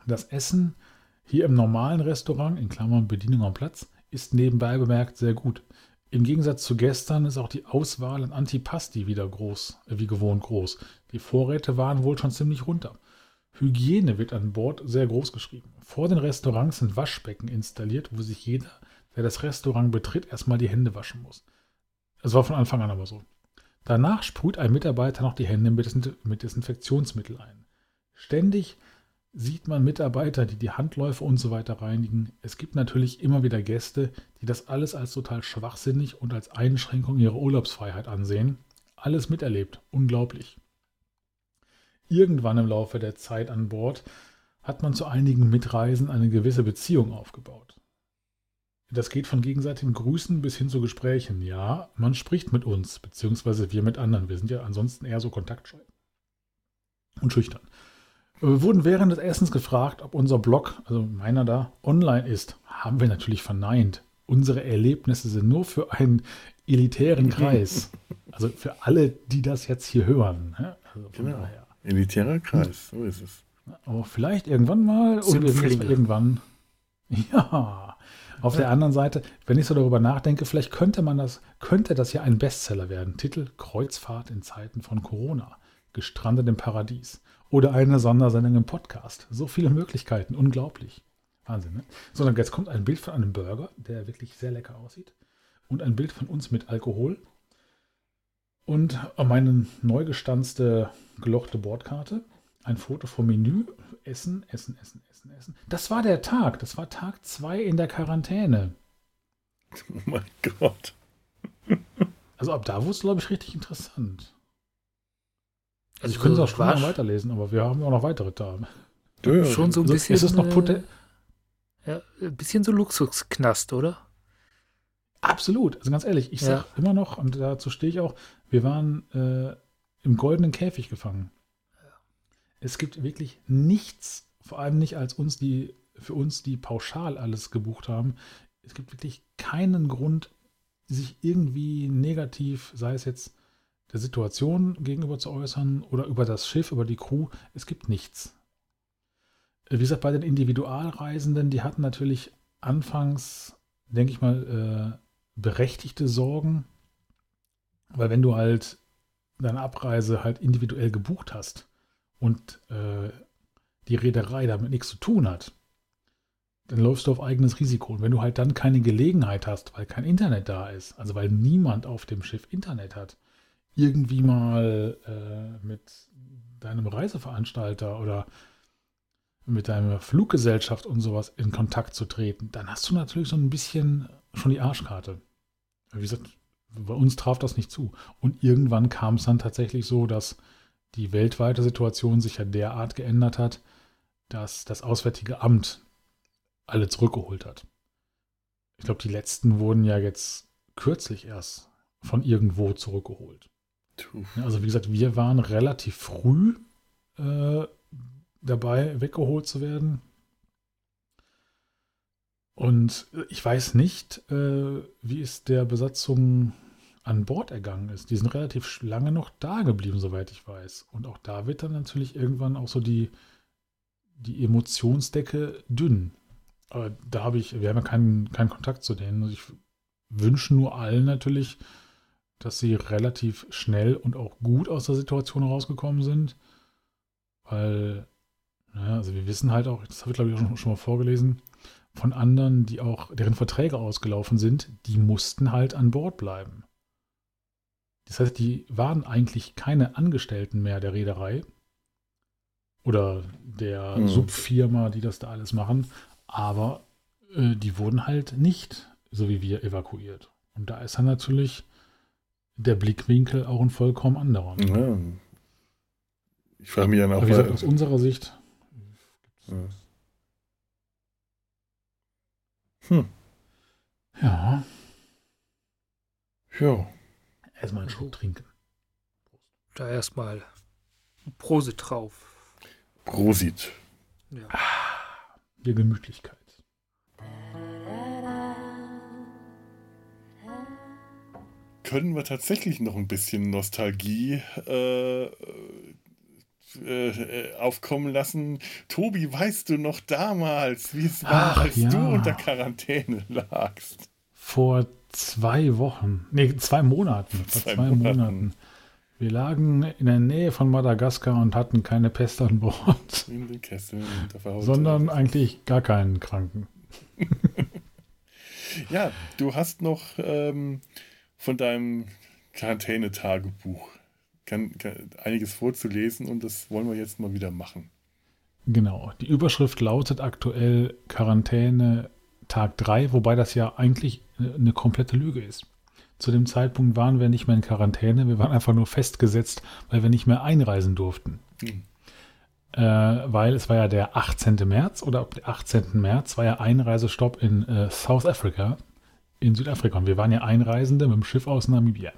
Das Essen hier im normalen Restaurant, in Klammern Bedienung am Platz, ist nebenbei bemerkt sehr gut. Im Gegensatz zu gestern ist auch die Auswahl an Antipasti wieder groß, äh, wie gewohnt groß. Die Vorräte waren wohl schon ziemlich runter. Hygiene wird an Bord sehr groß geschrieben. Vor den Restaurants sind Waschbecken installiert, wo sich jeder, der das Restaurant betritt, erstmal die Hände waschen muss. Es war von Anfang an aber so. Danach sprüht ein Mitarbeiter noch die Hände mit Desinfektionsmittel ein. Ständig sieht man Mitarbeiter, die die Handläufe und so weiter reinigen. Es gibt natürlich immer wieder Gäste, die das alles als total schwachsinnig und als Einschränkung ihrer Urlaubsfreiheit ansehen. Alles miterlebt. Unglaublich. Irgendwann im Laufe der Zeit an Bord hat man zu einigen Mitreisen eine gewisse Beziehung aufgebaut. Das geht von gegenseitigen Grüßen bis hin zu Gesprächen. Ja, man spricht mit uns, beziehungsweise wir mit anderen. Wir sind ja ansonsten eher so kontaktscheu und schüchtern. Wir wurden während des Essens gefragt, ob unser Blog, also meiner da, online ist. Haben wir natürlich verneint. Unsere Erlebnisse sind nur für einen elitären Kreis. Also für alle, die das jetzt hier hören. Also genau. Daher. Elitärer Kreis, so ist es. Aber vielleicht irgendwann mal und irgendwann. Ja. Auf ja. der anderen Seite, wenn ich so darüber nachdenke, vielleicht könnte man das, könnte das ja ein Bestseller werden. Titel Kreuzfahrt in Zeiten von Corona. Gestrandet im Paradies. Oder eine Sondersendung im Podcast. So viele Möglichkeiten. Unglaublich. Wahnsinn, ne? So, dann jetzt kommt ein Bild von einem Burger, der wirklich sehr lecker aussieht. Und ein Bild von uns mit Alkohol. Und meine neu gestanzte, gelochte Bordkarte. Ein Foto vom Menü. Essen, Essen, Essen, Essen, Essen. Das war der Tag. Das war Tag 2 in der Quarantäne. Oh mein Gott. Also ab da wurde es, glaube ich, richtig interessant. Also ich könnte es auch schon weiterlesen, aber wir haben auch noch weitere Tage. Ja, schon so ein bisschen. Ist es noch äh, ja, ein bisschen so Luxusknast, oder? Absolut. Also ganz ehrlich, ich ja. sage immer noch, und dazu stehe ich auch, wir waren äh, im goldenen Käfig gefangen. Es gibt wirklich nichts, vor allem nicht als uns, die für uns, die pauschal alles gebucht haben. Es gibt wirklich keinen Grund, sich irgendwie negativ, sei es jetzt der Situation gegenüber zu äußern oder über das Schiff, über die Crew. Es gibt nichts. Wie gesagt, bei den Individualreisenden, die hatten natürlich anfangs, denke ich mal, äh, berechtigte Sorgen, weil wenn du halt deine Abreise halt individuell gebucht hast und äh, die Reederei damit nichts zu tun hat, dann läufst du auf eigenes Risiko. Und wenn du halt dann keine Gelegenheit hast, weil kein Internet da ist, also weil niemand auf dem Schiff Internet hat, irgendwie mal äh, mit deinem Reiseveranstalter oder mit deiner Fluggesellschaft und sowas in Kontakt zu treten, dann hast du natürlich so ein bisschen schon die Arschkarte. Wie gesagt, bei uns traf das nicht zu. Und irgendwann kam es dann tatsächlich so, dass die weltweite Situation sich ja derart geändert hat, dass das Auswärtige Amt alle zurückgeholt hat. Ich glaube, die letzten wurden ja jetzt kürzlich erst von irgendwo zurückgeholt. Also wie gesagt, wir waren relativ früh äh, dabei, weggeholt zu werden. Und ich weiß nicht, äh, wie es der Besatzung an Bord ergangen ist. Die sind relativ lange noch da geblieben, soweit ich weiß. Und auch da wird dann natürlich irgendwann auch so die, die Emotionsdecke dünn. Aber da habe ich, wir haben ja keinen, keinen Kontakt zu denen. Also ich wünsche nur allen natürlich, dass sie relativ schnell und auch gut aus der Situation rausgekommen sind. Weil, naja, also wir wissen halt auch, das habe ich glaube ich auch schon, schon mal vorgelesen, von anderen, die auch, deren Verträge ausgelaufen sind, die mussten halt an Bord bleiben. Das heißt, die waren eigentlich keine Angestellten mehr der Reederei oder der Mhm. Subfirma, die das da alles machen, aber äh, die wurden halt nicht, so wie wir, evakuiert. Und da ist dann natürlich der Blickwinkel auch ein vollkommen anderer. Ja. Ich frage mich dann auch, Aber wie gesagt, aus unserer Sicht, Ja. Hm. ja, Ja. Erstmal einen Schluck trinken. Da erstmal Prosit drauf. Prosit. Ja. Die Gemütlichkeit. Können wir tatsächlich noch ein bisschen Nostalgie äh, äh, äh, aufkommen lassen? Tobi, weißt du noch damals, wie es war, Ach, als ja. du unter Quarantäne lagst? Vor zwei Wochen, nee, zwei Monaten, vor Zwei zwei, Monaten. Monaten. Wir lagen in der Nähe von Madagaskar und hatten keine Pest an Bord, In den Haut. sondern eigentlich gar keinen Kranken. Ja, du hast noch ähm, von deinem Quarantänetagebuch kann, kann, einiges vorzulesen und das wollen wir jetzt mal wieder machen. Genau. Die Überschrift lautet aktuell Quarantäne Tag 3, wobei das ja eigentlich eine komplette Lüge ist. Zu dem Zeitpunkt waren wir nicht mehr in Quarantäne, wir waren einfach nur festgesetzt, weil wir nicht mehr einreisen durften. Hm. Äh, weil es war ja der 18. März oder ab dem 18. März war ja Einreisestopp in äh, South Africa, in Südafrika. Und wir waren ja Einreisende mit dem Schiff aus Namibia.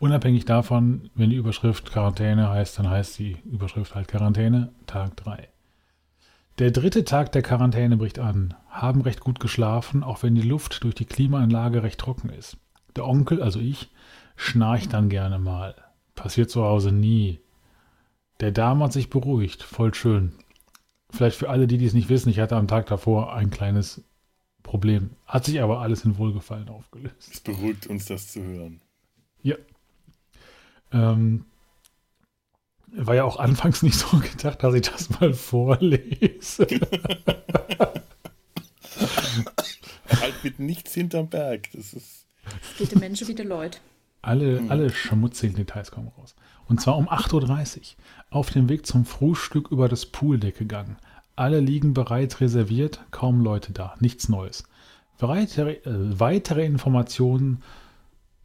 Unabhängig davon, wenn die Überschrift Quarantäne heißt, dann heißt die Überschrift halt Quarantäne, Tag 3. Der dritte Tag der Quarantäne bricht an. Haben recht gut geschlafen, auch wenn die Luft durch die Klimaanlage recht trocken ist. Der Onkel, also ich, schnarcht dann gerne mal. Passiert zu Hause nie. Der Darm hat sich beruhigt, voll schön. Vielleicht für alle, die dies nicht wissen, ich hatte am Tag davor ein kleines Problem. Hat sich aber alles in Wohlgefallen aufgelöst. Es beruhigt uns, das zu hören. Ja. Ähm, war ja auch anfangs nicht so gedacht, dass ich das mal vorlese. halt mit nichts hinterm Berg. Das ist. Bitte Menschen, bitte Leute. Alle, alle schmutzigen Details kommen raus. Und zwar um 8.30 Uhr. Auf dem Weg zum Frühstück über das Pooldeck gegangen. Alle liegen bereits reserviert, kaum Leute da, nichts Neues. Weitere, äh, weitere Informationen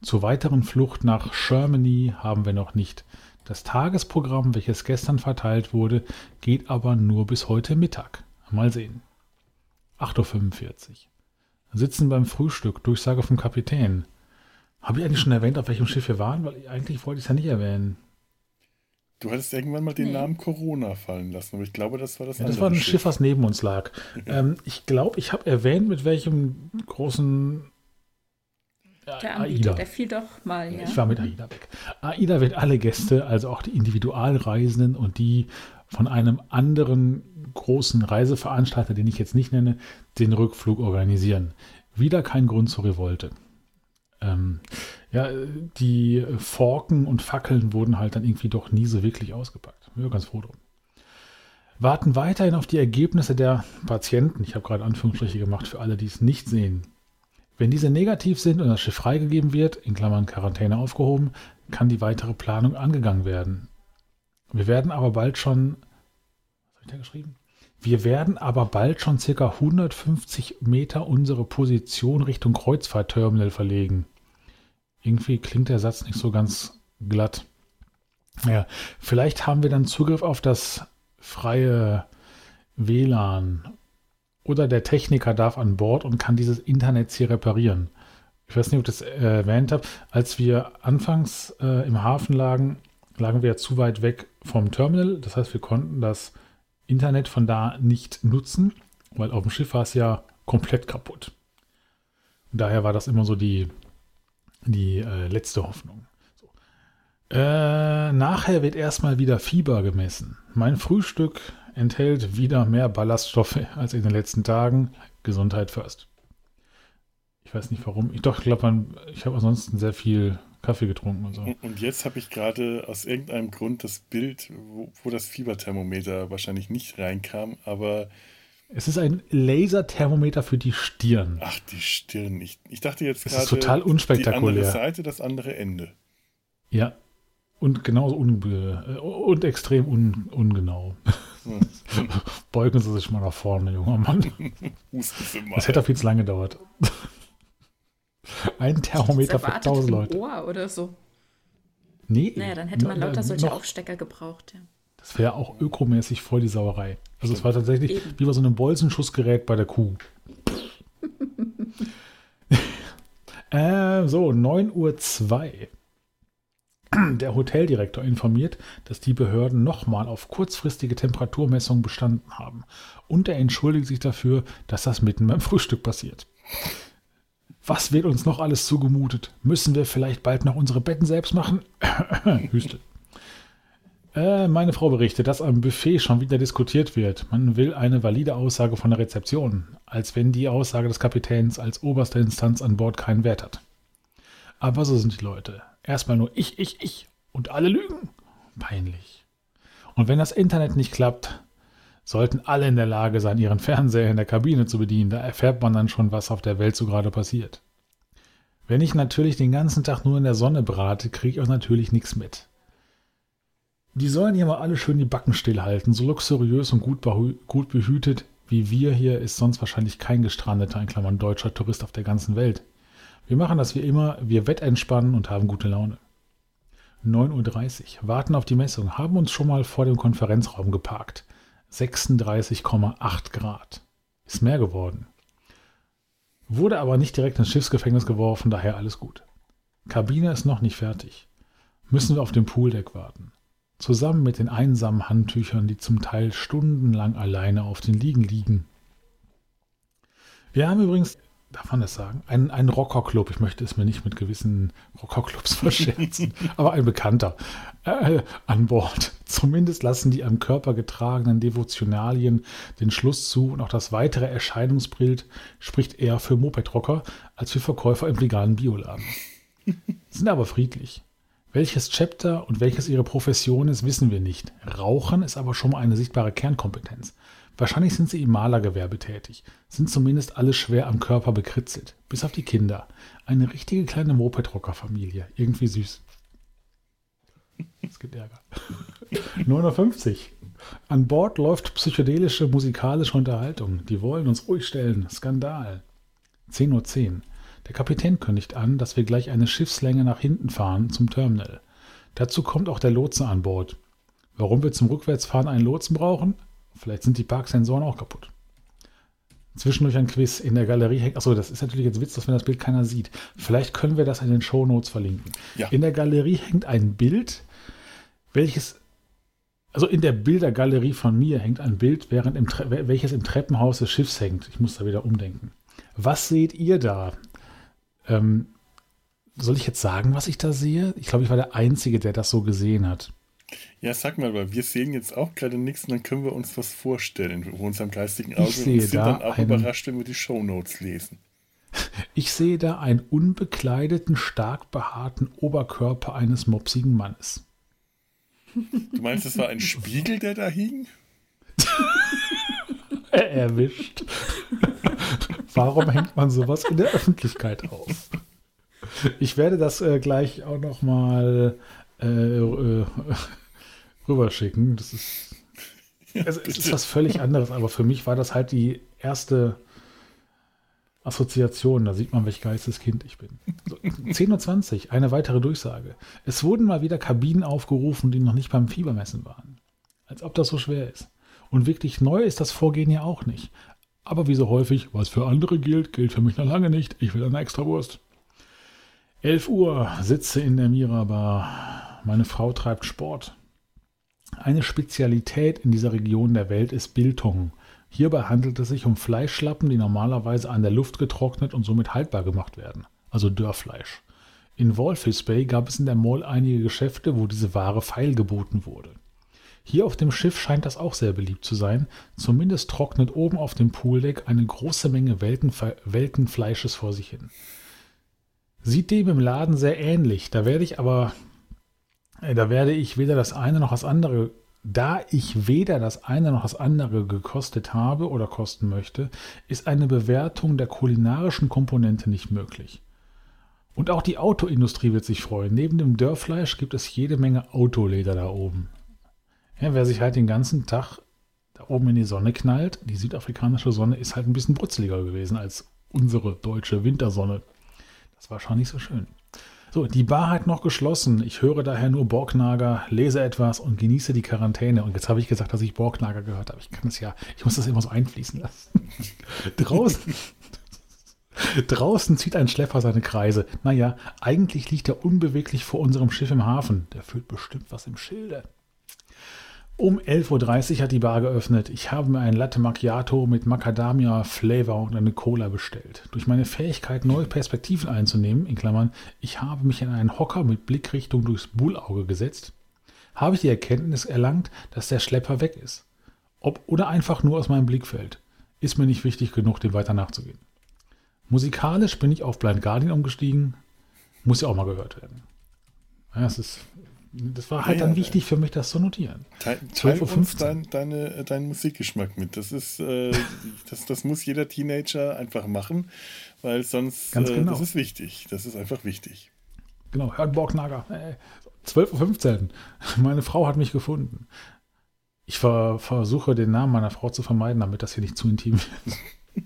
zur weiteren Flucht nach Germany haben wir noch nicht. Das Tagesprogramm, welches gestern verteilt wurde, geht aber nur bis heute Mittag. Mal sehen. 8.45 Uhr. Sitzen beim Frühstück, Durchsage vom Kapitän. Habe ich eigentlich schon erwähnt, auf welchem Schiff wir waren? Weil eigentlich wollte ich es ja nicht erwähnen. Du hattest irgendwann mal den Nee. Namen Corona fallen lassen, aber ich glaube, das war das Ja, das war ein Schiff, was neben uns lag. ähm, ich glaube, ich habe erwähnt, mit welchem großen Der Anbieter, AIDA. der fiel doch mal, ja. Ich war mit AIDA weg. AIDA wird alle Gäste, also auch die Individualreisenden und die von einem anderen großen Reiseveranstalter, den ich jetzt nicht nenne, den Rückflug organisieren. Wieder kein Grund zur Revolte. Ähm, ja, die Forken und Fackeln wurden halt dann irgendwie doch nie so wirklich ausgepackt. Bin ich ganz froh drum. Warten weiterhin auf die Ergebnisse der Patienten. Ich habe gerade Anführungsstriche gemacht für alle, die es nicht sehen. Wenn diese negativ sind und das Schiff freigegeben wird, in Klammern Quarantäne aufgehoben, kann die weitere Planung angegangen werden. Wir werden aber bald schon, was habe ich da geschrieben? Wir werden aber bald schon circa 150 Meter unsere Position Richtung Kreuzfahrtterminal verlegen. Irgendwie klingt der Satz nicht so ganz glatt. Ja, vielleicht haben wir dann Zugriff auf das freie WLAN oder der Techniker darf an Bord und kann dieses Internet hier reparieren. Ich weiß nicht, ob ich das äh, erwähnt habe. Als wir anfangs äh, im Hafen lagen, lagen wir zu weit weg vom Terminal. Das heißt, wir konnten das Internet von da nicht nutzen, weil auf dem Schiff war es ja komplett kaputt. Und daher war das immer so die, die äh, letzte Hoffnung. So. Äh, nachher wird erstmal wieder Fieber gemessen. Mein Frühstück enthält wieder mehr Ballaststoffe als in den letzten Tagen. Gesundheit first. Ich weiß nicht warum. Ich doch, ich glaube, ich habe ansonsten sehr viel Kaffee getrunken und so. Und, jetzt habe ich gerade aus irgendeinem Grund das Bild, wo, wo das Fieberthermometer wahrscheinlich nicht reinkam, aber Es ist ein Laserthermometer für die Stirn. ach, die Stirn. Ich, ich dachte jetzt Es gerade ist total die andere unspektakulär. Seite, das andere Ende. Ja. Und genauso unbe äh, und extrem un ungenau. Hm. Beugen Sie sich mal nach vorne, junger Mann. Husten Sie mal. Das hätte viel zu lange gedauert. Ein Thermometer für erwartet 1000 im Leute. Ohr oder so. Nee. Naja, dann hätte man lauter solche noch- Aufstecker gebraucht. Ja. Das wäre auch ökomäßig voll die Sauerei. Also es war tatsächlich Eben. wie bei so einem Bolzenschussgerät bei der Kuh. äh, so, 9.02 Uhr. Der Hoteldirektor informiert, dass die Behörden nochmal auf kurzfristige Temperaturmessungen bestanden haben. Und er entschuldigt sich dafür, dass das mitten beim Frühstück passiert. Was wird uns noch alles zugemutet? Müssen wir vielleicht bald noch unsere Betten selbst machen? Hüstel. Äh, meine Frau berichtet, dass am Buffet schon wieder diskutiert wird. Man will eine valide Aussage von der Rezeption, als wenn die Aussage des Kapitäns als oberste Instanz an Bord keinen Wert hat. Aber so sind die Leute. Erstmal nur ich, ich, ich und alle lügen. Peinlich. Und wenn das Internet nicht klappt, sollten alle in der Lage sein, ihren Fernseher in der Kabine zu bedienen. Da erfährt man dann schon, was auf der Welt so gerade passiert. Wenn ich natürlich den ganzen Tag nur in der Sonne brate, kriege ich auch natürlich nichts mit. Die sollen hier mal alle schön die Backen stillhalten. So luxuriös und gut, gut behütet wie wir hier ist sonst wahrscheinlich kein gestrandeter, in Klammern deutscher Tourist auf der ganzen Welt. Wir machen das wie immer, wir wettentspannen und haben gute Laune. 9.30 Uhr, warten auf die Messung, haben uns schon mal vor dem Konferenzraum geparkt. 36,8 Grad. Ist mehr geworden. Wurde aber nicht direkt ins Schiffsgefängnis geworfen, daher alles gut. Kabine ist noch nicht fertig. Müssen wir auf dem Pooldeck warten. Zusammen mit den einsamen Handtüchern, die zum Teil stundenlang alleine auf den Liegen liegen. Wir haben übrigens, darf man das sagen, einen, einen Rockerclub. Ich möchte es mir nicht mit gewissen Rockerclubs verscherzen, aber ein Bekannter äh, an Bord. Zumindest lassen die am Körper getragenen Devotionalien den Schluss zu und auch das weitere Erscheinungsbild spricht eher für Mopedrocker als für Verkäufer im veganen Bioladen. Sind aber friedlich. Welches Chapter und welches ihre Profession ist, wissen wir nicht. Rauchen ist aber schon mal eine sichtbare Kernkompetenz. Wahrscheinlich sind sie im Malergewerbe tätig, sind zumindest alle schwer am Körper bekritzelt, bis auf die Kinder. Eine richtige kleine Mopedrocker-Familie. Irgendwie süß. Es gibt Ärger. 9.50 Uhr. An Bord läuft psychedelische musikalische Unterhaltung. Die wollen uns ruhig stellen. Skandal. 10.10 Uhr. Der Kapitän kündigt an, dass wir gleich eine Schiffslänge nach hinten fahren zum Terminal. Dazu kommt auch der Lotse an Bord. Warum wir zum Rückwärtsfahren einen Lotsen brauchen? Vielleicht sind die Parksensoren auch kaputt. Zwischendurch ein Quiz in der Galerie hängt. Achso, das ist natürlich jetzt Witz, dass wenn das Bild keiner sieht. Vielleicht können wir das in den Shownotes verlinken. Ja. In der Galerie hängt ein Bild, welches. Also in der Bildergalerie von mir hängt ein Bild, während im Tre welches im Treppenhaus des Schiffs hängt. Ich muss da wieder umdenken. Was seht ihr da? Ähm, soll ich jetzt sagen, was ich da sehe? Ich glaube, ich war der Einzige, der das so gesehen hat. Ja, sag mal, weil wir sehen jetzt auch gerade nichts und dann können wir uns was vorstellen vor unserem geistigen Auge sehe und sind da dann auch einen- überrascht, wenn wir die Shownotes lesen. Ich sehe da einen unbekleideten, stark behaarten Oberkörper eines mopsigen Mannes. Du meinst, es war ein Spiegel, der da hing? Erwischt. Warum hängt man sowas in der Öffentlichkeit auf? Ich werde das äh, gleich auch noch mal äh, äh, rüberschicken. Das ist, also, es ist was völlig anderes, aber für mich war das halt die erste Assoziation. Da sieht man, welch Geisteskind ich bin. So, 10.20 Uhr, eine weitere Durchsage. Es wurden mal wieder Kabinen aufgerufen, die noch nicht beim Fiebermessen waren. Als ob das so schwer ist. Und wirklich neu ist das Vorgehen ja auch nicht. Aber wie so häufig, was für andere gilt, gilt für mich noch lange nicht. Ich will eine extra Wurst. 11 Uhr, sitze in der Mirabar. Meine Frau treibt Sport. Eine Spezialität in dieser Region der Welt ist Biltong. Hierbei handelt es sich um Fleischschlappen, die normalerweise an der Luft getrocknet und somit haltbar gemacht werden. Also Dörrfleisch. In Walvis Bay gab es in der Mall einige Geschäfte, wo diese Ware feilgeboten wurde. Hier auf dem Schiff scheint das auch sehr beliebt zu sein. Zumindest trocknet oben auf dem Pooldeck eine große Menge welken, welken Fleisches vor sich hin. Sieht dem im Laden sehr ähnlich. Da werde ich aber, äh, da werde ich weder das eine noch das andere, da ich weder das eine noch das andere gekostet habe oder kosten möchte, ist eine Bewertung der kulinarischen Komponente nicht möglich. Und auch die Autoindustrie wird sich freuen. Neben dem Dörrfleisch gibt es jede Menge Autoleder da oben. Ja, wer sich halt den ganzen Tag da oben in die Sonne knallt, die südafrikanische Sonne ist halt ein bisschen brutzeliger gewesen als unsere deutsche Wintersonne. Das war schon nicht so schön. So, die Bar hat noch geschlossen. Ich höre daher nur Borgnager, lese etwas und genieße die Quarantäne. Und jetzt habe ich gesagt, dass ich Borgnager gehört habe. Ich kann das ja, ich muss das immer so einfließen lassen. Draußen. Draußen zieht ein Schlepper seine Kreise. Naja, eigentlich liegt er unbeweglich vor unserem Schiff im Hafen. Der fühlt bestimmt was im Schilde. Um 11.30 Uhr hat die Bar geöffnet. Ich habe mir ein Latte Macchiato mit Macadamia-Flavor und eine Cola bestellt. Durch meine Fähigkeit, neue Perspektiven einzunehmen, in Klammern, ich habe mich in einen Hocker mit Blickrichtung durchs Bullauge gesetzt, habe ich die Erkenntnis erlangt, dass der Schlepper weg ist. Ob oder einfach nur aus meinem Blickfeld. Ist mir nicht wichtig genug, dem weiter nachzugehen. Musikalisch bin ich auf Blind Guardian umgestiegen. Muss ja auch mal gehört werden. Ja, das ist das war halt ja, dann wichtig für mich, das zu notieren. Teil, teil uns dein, deine, deinen Musikgeschmack mit. Das ist, äh, das, das muss jeder Teenager einfach machen, weil sonst, Ganz genau. Äh, das ist wichtig. Das ist einfach wichtig. Genau, hört Borgnager. Äh, 12.15 Uhr. Meine Frau hat mich gefunden. Ich ver versuche, den Namen meiner Frau zu vermeiden, damit das hier nicht zu intim wird.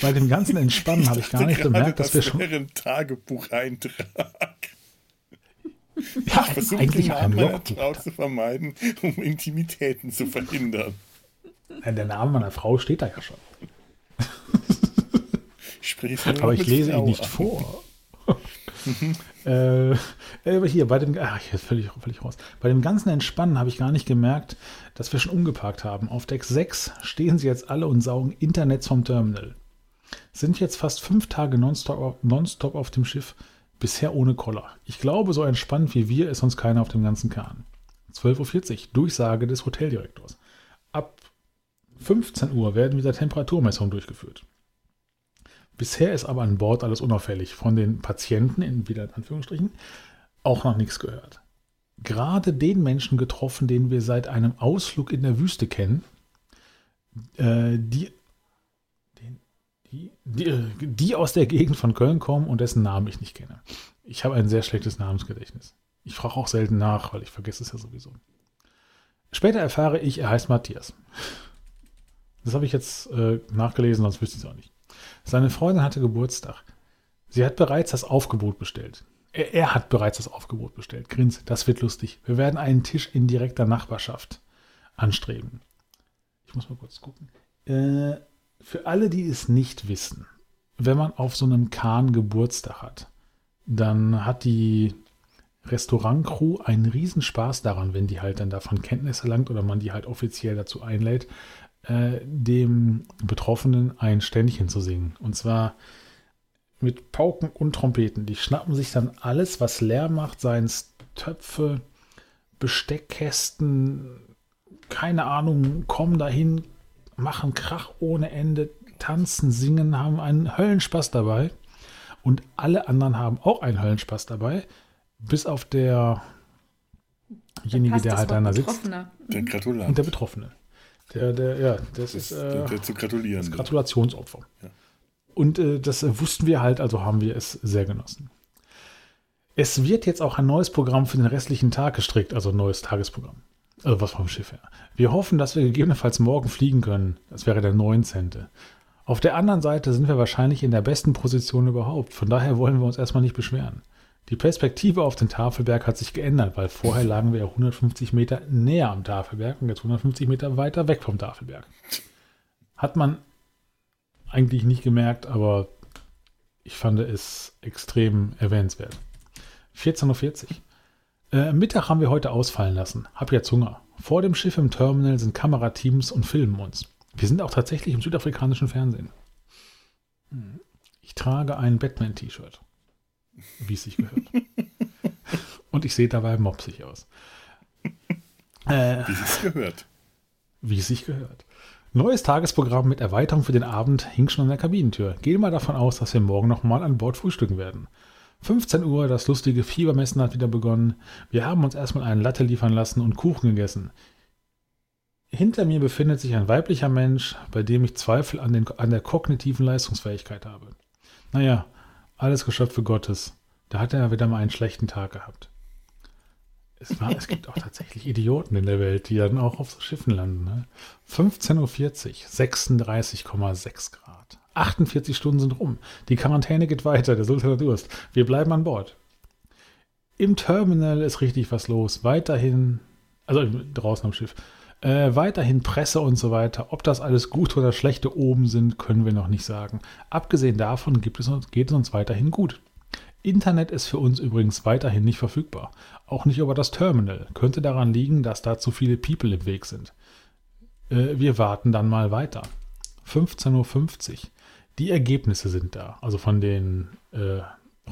Bei dem ganzen Entspannen habe ich gar nicht gemerkt, dass wir schon. Das wäre ein Tagebucheintrag. Ja, ich versuche eigentlich den Namen meiner Frau zu vermeiden, um Intimitäten zu verhindern. Ja, der Name meiner Frau steht da ja schon. Ich Aber ich lese ihn nicht an. vor. äh, aber hier, bei dem, ach, hier völlig, völlig raus. Bei dem ganzen Entspannen habe ich gar nicht gemerkt, dass wir schon umgeparkt haben. Auf Deck 6 stehen sie jetzt alle und saugen Internet vom Terminal. Sind jetzt fast fünf Tage nonstop, nonstop auf dem Schiff. Bisher ohne Koller. Ich glaube, so entspannt wie wir ist uns keiner auf dem ganzen Kahn. 12.40 Uhr, Durchsage des Hoteldirektors. Ab 15 Uhr werden wieder Temperaturmessungen durchgeführt. Bisher ist aber an Bord alles unauffällig. Von den Patienten, in wieder in Anführungsstrichen, auch noch nichts gehört. Gerade den Menschen getroffen, den wir seit einem Ausflug in der Wüste kennen, äh, die die, die, aus der Gegend von Köln kommen und dessen Namen ich nicht kenne. Ich habe ein sehr schlechtes Namensgedächtnis. Ich frage auch selten nach, weil ich vergesse es ja sowieso. Später erfahre ich, er heißt Matthias. Das habe ich jetzt äh, nachgelesen, sonst wüsste ich es auch nicht. Seine Freundin hatte Geburtstag. Sie hat bereits das Aufgebot bestellt. Er, er, hat bereits das Aufgebot bestellt. Grins, das wird lustig. Wir werden einen Tisch in direkter Nachbarschaft anstreben. Ich muss mal kurz gucken. Äh, für alle, die es nicht wissen, wenn man auf so einem Kahn Geburtstag hat, dann hat die Restaurantcrew einen Riesenspaß daran, wenn die halt dann davon Kenntnis erlangt oder man die halt offiziell dazu einlädt, äh, dem Betroffenen ein Ständchen zu singen. Und zwar mit Pauken und Trompeten. Die schnappen sich dann alles, was leer macht, seien es Töpfe, Besteckkästen, keine Ahnung, kommen dahin, machen Krach ohne Ende, tanzen, singen, haben einen Höllenspaß dabei. Und alle anderen haben auch einen Höllenspaß dabei, bis auf derjenige, der halt da sitzt. Der Gratulant. Und der Betroffene. Der, der, ja, das, das ist äh, der, der, zu gratulieren. Das Gratulationsopfer. Ja. Und äh, das wussten wir halt, also haben wir es sehr genossen. Es wird jetzt auch ein neues Programm für den restlichen Tag gestrickt, also ein neues Tagesprogramm. Also was vom Schiff her. Wir hoffen, dass wir gegebenenfalls morgen fliegen können. Das wäre der 19. Auf der anderen Seite sind wir wahrscheinlich in der besten Position überhaupt. Von daher wollen wir uns erstmal nicht beschweren. Die Perspektive auf den Tafelberg hat sich geändert, weil vorher lagen wir ja 150 Meter näher am Tafelberg und jetzt 150 Meter weiter weg vom Tafelberg. Hat man eigentlich nicht gemerkt, aber ich fand es extrem erwähnenswert. 14.40 Uhr. Äh, Mittag haben wir heute ausfallen lassen. Hab jetzt Hunger. Vor dem Schiff im Terminal sind Kamerateams und filmen uns. Wir sind auch tatsächlich im südafrikanischen Fernsehen. Hm. Ich trage ein Batman-T-Shirt. Wie es sich gehört. und ich sehe dabei mopsig aus. Äh, wie es sich gehört. Wie es sich gehört. Neues Tagesprogramm mit Erweiterung für den Abend hing schon an der Kabinentür. Gehen wir davon aus, dass wir morgen nochmal an Bord frühstücken werden. 15 Uhr, das lustige Fiebermessen hat wieder begonnen. Wir haben uns erstmal einen Latte liefern lassen und Kuchen gegessen. Hinter mir befindet sich ein weiblicher Mensch, bei dem ich Zweifel an, den, an der kognitiven Leistungsfähigkeit habe. Naja, alles Geschöpfe Gottes. Da hat er wieder mal einen schlechten Tag gehabt. Es, war, es gibt auch tatsächlich Idioten in der Welt, die dann auch auf so Schiffen landen. Ne? 15.40 Uhr, 36,6 Grad. 48 Stunden sind rum. Die Quarantäne geht weiter, der Sultan hat Durst. Wir bleiben an Bord. Im Terminal ist richtig was los. Weiterhin, also draußen am Schiff, äh, weiterhin Presse und so weiter. Ob das alles gut oder schlechte oben sind, können wir noch nicht sagen. Abgesehen davon gibt es uns, geht es uns weiterhin gut. Internet ist für uns übrigens weiterhin nicht verfügbar. Auch nicht über das Terminal. Könnte daran liegen, dass da zu viele People im Weg sind. Äh, wir warten dann mal weiter. 15.50 Uhr. Die Ergebnisse sind da, also von den äh,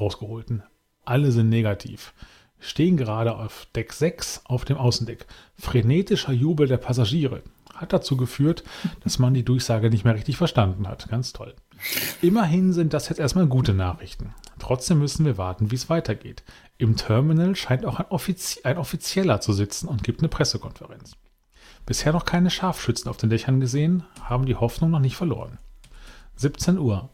rausgeholten. Alle sind negativ. Stehen gerade auf Deck 6 auf dem Außendeck. Frenetischer Jubel der Passagiere hat dazu geführt, dass man die Durchsage nicht mehr richtig verstanden hat. Ganz toll. Immerhin sind das jetzt erstmal gute Nachrichten. Trotzdem müssen wir warten, wie es weitergeht. Im Terminal scheint auch ein, Offizie ein Offizieller zu sitzen und gibt eine Pressekonferenz. Bisher noch keine Scharfschützen auf den Dächern gesehen, haben die Hoffnung noch nicht verloren. 17 Uhr.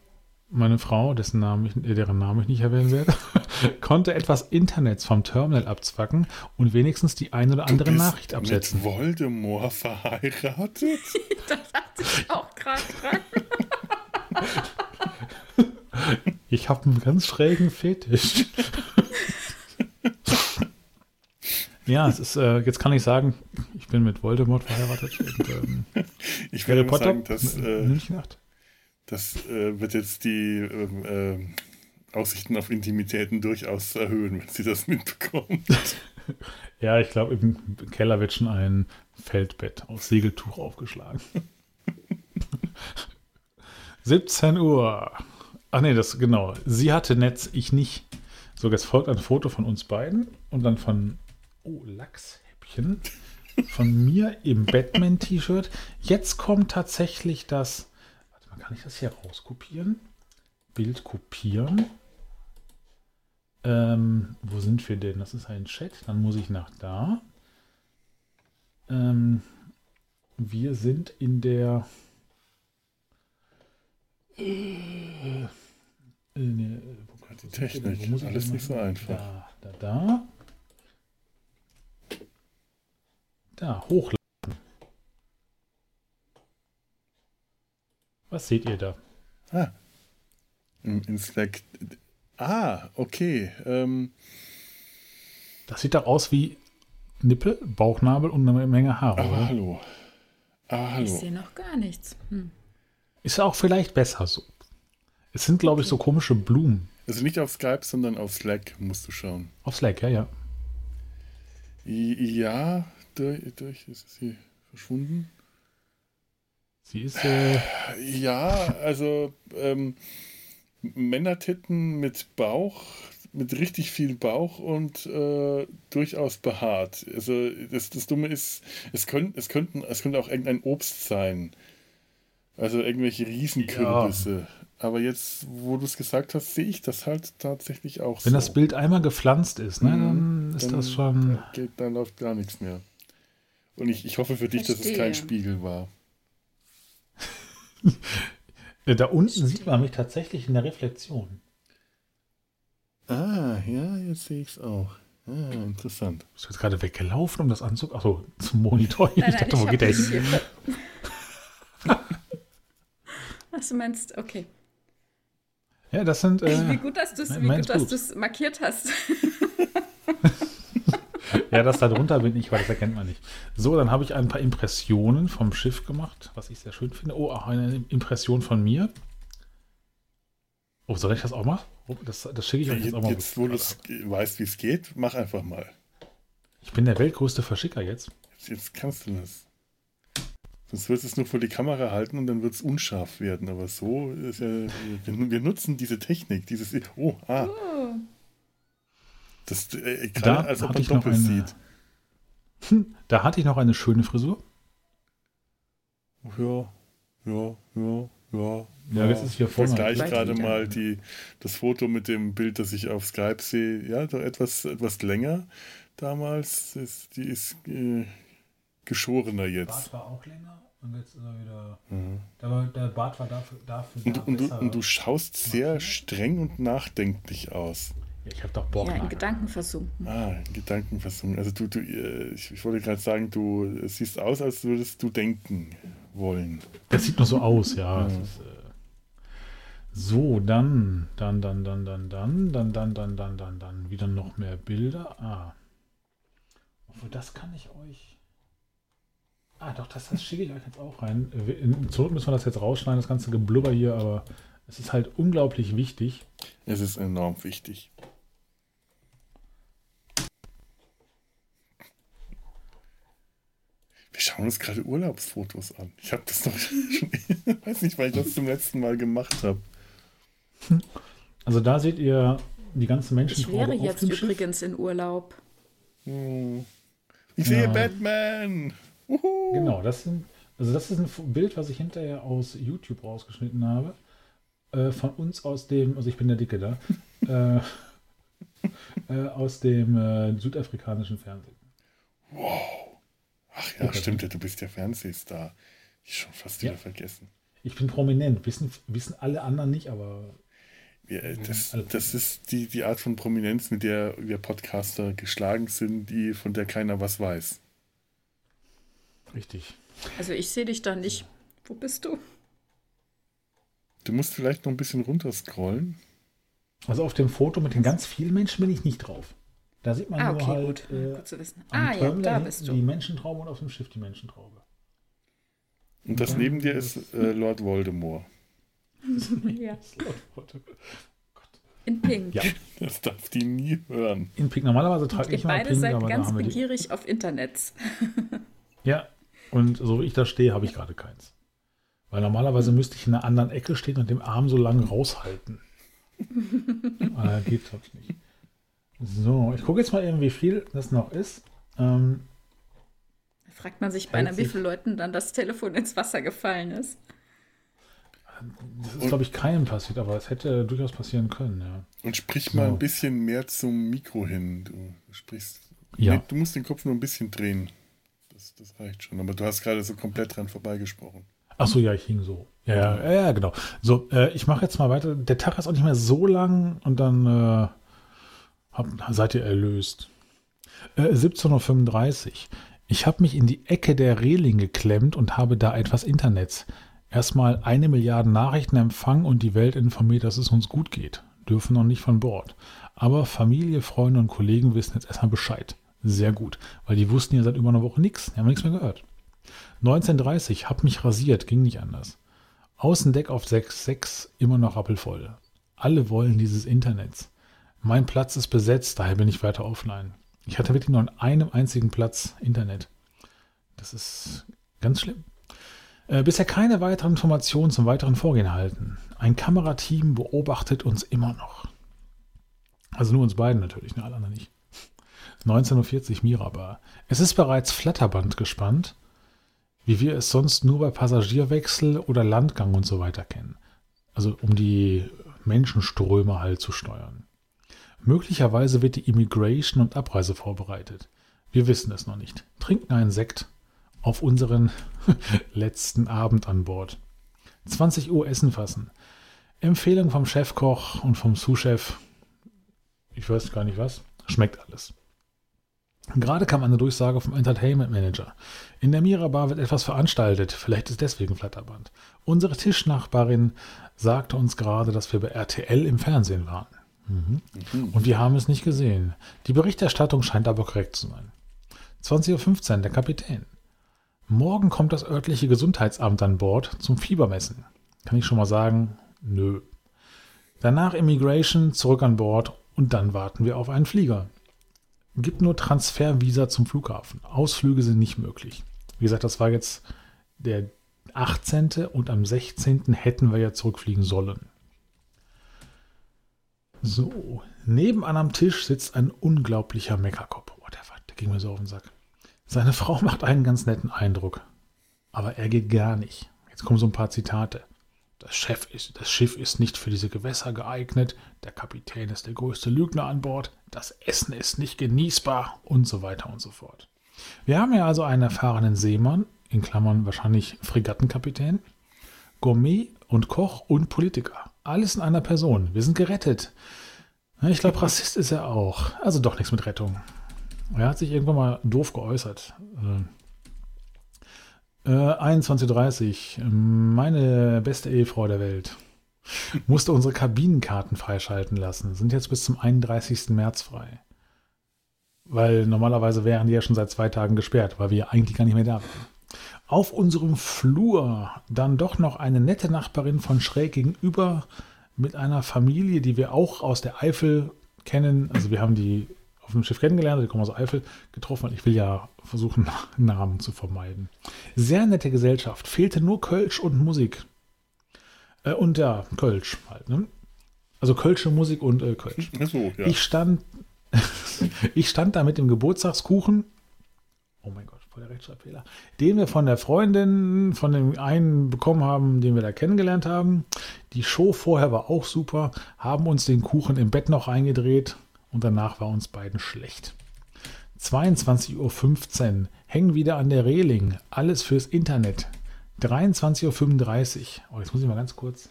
Meine Frau, dessen Namen ich, äh, deren Namen ich nicht erwähnen werde, konnte etwas Internets vom Terminal abzwacken und wenigstens die ein oder andere Nachricht absetzen. Mit Voldemort verheiratet? das hat sich auch gerade dran. ich habe einen ganz schrägen Fetisch. ja, es ist, äh, jetzt kann ich sagen, ich bin mit Voldemort verheiratet. Und, ähm, ich würde sagen, dass äh. Das äh, wird jetzt die ähm, äh, Aussichten auf Intimitäten durchaus erhöhen, wenn sie das mitbekommt. ja, ich glaube, im Keller wird schon ein Feldbett aus Segeltuch aufgeschlagen. 17 Uhr. Ach nee, das genau. Sie hatte Netz, ich nicht. So, jetzt folgt ein Foto von uns beiden und dann von oh, Lachshäppchen von mir im Batman-T-Shirt. Jetzt kommt tatsächlich das kann ich das hier rauskopieren? Bild kopieren. Ähm, wo sind wir denn? Das ist ein Chat. Dann muss ich nach da. Ähm, wir sind in der. Äh, ne, wo die Technik. Wo muss Alles nicht so einfach. Da, da, da. Da, Was seht ihr da? Ah. In Slack. Ah, okay. Ähm. Das sieht doch aus wie Nippel, Bauchnabel und eine Menge Haare. Ah, oder? hallo. Ah, hallo. Ich sehe noch gar nichts. Hm. Ist auch vielleicht besser so. Es sind, glaube ich, so komische Blumen. Also nicht auf Skype, sondern auf Slack musst du schauen. Auf Slack, ja, ja. Ja, durch, durch ist sie verschwunden. Sie ist. Äh ja, also ähm, Männertitten mit Bauch, mit richtig viel Bauch und äh, durchaus behaart. Also das, das Dumme ist, es, könnt, es, könnten, es könnte auch irgendein Obst sein. Also irgendwelche Riesenkürbisse. Ja. Aber jetzt, wo du es gesagt hast, sehe ich das halt tatsächlich auch Wenn so. das Bild einmal gepflanzt ist, ne, dann ist dann, das schon. Da, geht, da läuft gar nichts mehr. Und ich, ich hoffe für dich, Verstehe. dass es kein Spiegel war. da unten sieht man mich tatsächlich in der Reflexion. Ah, ja, jetzt sehe ich es auch. Ah, interessant. Bist du jetzt gerade weggelaufen, um das Anzug? Achso, zum Monitor. Nein, ich dachte, wo geht der hin? Was du meinst, okay. Ja, das sind. Äh, wie gut, dass du es markiert hast. Ja, das da drunter bin ich, weil das erkennt man nicht. So, dann habe ich ein paar Impressionen vom Schiff gemacht, was ich sehr schön finde. Oh, auch eine Impression von mir. Oh, soll ich das auch mal? Oh, das, das schicke ich euch jetzt auch mal. Jetzt, wo du weißt, wie es geht, mach einfach mal. Ich bin der weltgrößte Verschicker jetzt. Jetzt, jetzt kannst du das. Sonst wirst du es nur vor die Kamera halten und dann wird es unscharf werden. Aber so ist ja. Wir, wir nutzen diese Technik, dieses. Oh, ah. Das, äh, da als ob man doppelt eine, sieht. Da hatte ich noch eine schöne Frisur. Ja, ja, ja, ja. Ja, das ist hier vorne. Ich gleich gerade mal die, das Foto mit dem Bild, das ich auf Skype sehe. Ja, doch etwas, etwas länger damals. Ist, die ist äh, geschorener jetzt. Bart war auch länger und jetzt ist er wieder. Mhm. Der, der Bart war dafür. dafür und, und, du, und du schaust sehr streng und nachdenklich aus. Ja, ich habe doch Bock. Ja, in Gedanken versunken. Ah, in Gedanken versunken. Also du, du äh, ich, ich wollte gerade sagen, du siehst aus, als würdest du denken wollen. Das sieht nur so aus, ja. ja. Ist, äh, so, dann, dann, dann, dann, dann, dann, dann, dann, dann, dann, dann, dann, wieder noch mehr Bilder. Ah. Obwohl, das kann ich euch. Ah, doch, das, das schicke ich euch jetzt auch rein. In, zur Not müssen wir das jetzt rausschneiden, das ganze Geblubber hier, aber es ist halt unglaublich wichtig. Es ist enorm wichtig. Wir schauen uns gerade Urlaubsfotos an. Ich habe das noch schon, weiß nicht, weil ich das zum letzten Mal gemacht habe. Also da seht ihr die ganzen Menschen. Ich wäre jetzt übrigens in Urlaub. Hm. Ich sehe ja. Batman. Uhu. Genau, das sind, also das ist ein Bild, was ich hinterher aus YouTube rausgeschnitten habe. Äh, von uns aus dem, also ich bin der Dicke da, äh, äh, aus dem äh, südafrikanischen Fernsehen. Wow. Ach ja, okay. stimmt, du bist ja Fernsehstar. Ich schon fast ja. wieder vergessen. Ich bin prominent, wissen, wissen alle anderen nicht, aber ja, das, das ist die, die Art von Prominenz, mit der wir Podcaster geschlagen sind, die, von der keiner was weiß. Richtig. Also ich sehe dich da nicht. Wo bist du? Du musst vielleicht noch ein bisschen runterscrollen. Also auf dem Foto mit den ganz vielen Menschen bin ich nicht drauf. Da sieht man ah, nur okay, halt gut. Äh, gut zu wissen. Ah, ja, da bist du. die Menschentraube und auf dem Schiff die Menschentraube. Und das neben dir ist äh, Lord Voldemort. ja. In Pink. Ja. Das darf die nie hören. In Pink. Normalerweise trage ich mal beide Pink, seid ganz begierig auf Internets. ja, und so wie ich da stehe, habe ich gerade keins. Weil normalerweise müsste ich in einer anderen Ecke stehen und den Arm so lange raushalten. Aber geht das nicht. So, ich gucke jetzt mal eben, wie viel das noch ist. Ähm, da fragt man sich beinahe, wie viele Leuten dann das Telefon ins Wasser gefallen ist. Das ist, glaube ich, keinem passiert, aber es hätte durchaus passieren können, ja. Und sprich mal ein bisschen mehr zum Mikro hin. Du sprichst. Ja. Nee, du musst den Kopf nur ein bisschen drehen. Das, das reicht schon. Aber du hast gerade so komplett dran vorbeigesprochen. Ach so, ja, ich hing so. Ja, ja, ja, genau. So, äh, ich mache jetzt mal weiter. Der Tag ist auch nicht mehr so lang und dann äh, hab, seid ihr erlöst. Äh, 17.35 Uhr. Ich habe mich in die Ecke der Reling geklemmt und habe da etwas Internets erstmal eine Milliarde Nachrichten empfangen und die Welt informiert, dass es uns gut geht. Dürfen noch nicht von Bord. Aber Familie, Freunde und Kollegen wissen jetzt erstmal Bescheid. Sehr gut, weil die wussten ja seit über einer Woche nichts. Die haben nichts mehr gehört. 1930, hab mich rasiert, ging nicht anders. Außendeck auf 6.6, immer noch rappelvoll. Alle wollen dieses Internets. Mein Platz ist besetzt, daher bin ich weiter offline. Ich hatte wirklich nur an einem einzigen Platz Internet. Das ist ganz schlimm. Äh, bisher keine weiteren Informationen zum weiteren Vorgehen erhalten. Ein Kamerateam beobachtet uns immer noch. Also nur uns beiden natürlich, ne, alle anderen nicht. 19.40 Uhr Mirabar. Es ist bereits Flatterband gespannt, wie wir es sonst nur bei Passagierwechsel oder Landgang und so weiter kennen. Also um die Menschenströme halt zu steuern. Möglicherweise wird die Immigration und Abreise vorbereitet. Wir wissen es noch nicht. Trinken einen Sekt auf unseren letzten Abend an Bord. 20 Uhr Essen fassen. Empfehlung vom Chefkoch und vom Sous-Chef. Ich weiß gar nicht was. Schmeckt alles. Gerade kam eine Durchsage vom Entertainment Manager. In der Mirabar wird etwas veranstaltet. Vielleicht ist deswegen Flatterband. Unsere Tischnachbarin sagte uns gerade, dass wir bei RTL im Fernsehen waren. Mhm. Und wir haben es nicht gesehen. Die Berichterstattung scheint aber korrekt zu sein. 20.15 Uhr, der Kapitän. Morgen kommt das örtliche Gesundheitsamt an Bord zum Fiebermessen. Kann ich schon mal sagen, nö. Danach Immigration, zurück an Bord und dann warten wir auf einen Flieger. Gibt nur Transfervisa zum Flughafen. Ausflüge sind nicht möglich. Wie gesagt, das war jetzt der 18. und am 16. hätten wir ja zurückfliegen sollen. So, nebenan am Tisch sitzt ein unglaublicher Meckerkopf. Oh, der, der ging mir so auf den Sack. Seine Frau macht einen ganz netten Eindruck. Aber er geht gar nicht. Jetzt kommen so ein paar Zitate. Das, Chef ist, das Schiff ist nicht für diese Gewässer geeignet, der Kapitän ist der größte Lügner an Bord, das Essen ist nicht genießbar und so weiter und so fort. Wir haben ja also einen erfahrenen Seemann, in Klammern wahrscheinlich Fregattenkapitän, Gourmet und Koch und Politiker. Alles in einer Person. Wir sind gerettet. Ich glaube, Rassist ist er auch. Also doch nichts mit Rettung. Er hat sich irgendwann mal doof geäußert. Äh, 21.30 Meine beste Ehefrau der Welt. Musste unsere Kabinenkarten freischalten lassen. Sind jetzt bis zum 31. März frei. Weil normalerweise wären die ja schon seit zwei Tagen gesperrt, weil wir eigentlich gar nicht mehr da wären. Auf unserem Flur dann doch noch eine nette Nachbarin von schräg gegenüber mit einer Familie, die wir auch aus der Eifel kennen. Also wir haben die auf dem Schiff kennengelernt, die kommen aus Eifel, getroffen. Ich will ja versuchen, Namen zu vermeiden. Sehr nette Gesellschaft. Fehlte nur Kölsch und Musik. Äh, und ja, Kölsch halt. Ne? Also Kölsche Musik und äh, Kölsch. So, ja. Ich stand, ich stand da mit dem Geburtstagskuchen. Oh mein Gott, voll der Rechtschreibfehler. Den wir von der Freundin, von dem einen bekommen haben, den wir da kennengelernt haben. Die Show vorher war auch super. Haben uns den Kuchen im Bett noch eingedreht und danach war uns beiden schlecht. 22.15 Uhr. Hängen wieder an der Reling. Alles fürs Internet. 23.35 Uhr. Oh, jetzt muss ich mal ganz kurz.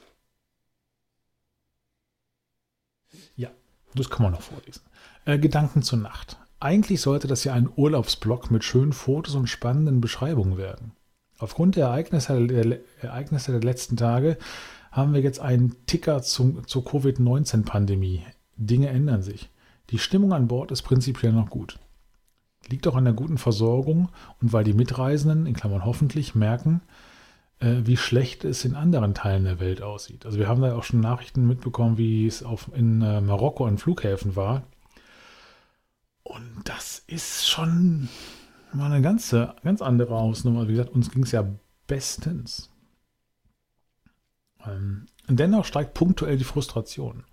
Ja, das kann man noch vorlesen. Äh, Gedanken zur Nacht. Eigentlich sollte das ja ein Urlaubsblog mit schönen Fotos und spannenden Beschreibungen werden. Aufgrund der Ereignisse der, Ereignisse der letzten Tage haben wir jetzt einen Ticker zum, zur Covid-19-Pandemie. Dinge ändern sich. Die Stimmung an Bord ist prinzipiell noch gut. Liegt auch an der guten Versorgung und weil die Mitreisenden, in Klammern hoffentlich, merken, äh, wie schlecht es in anderen Teilen der Welt aussieht. Also wir haben da auch schon Nachrichten mitbekommen, wie es auf, in äh, Marokko an Flughäfen war. Und das ist schon mal eine ganze, ganz andere Hausnummer. Wie gesagt, uns ging es ja bestens. Ähm, dennoch steigt punktuell die Frustration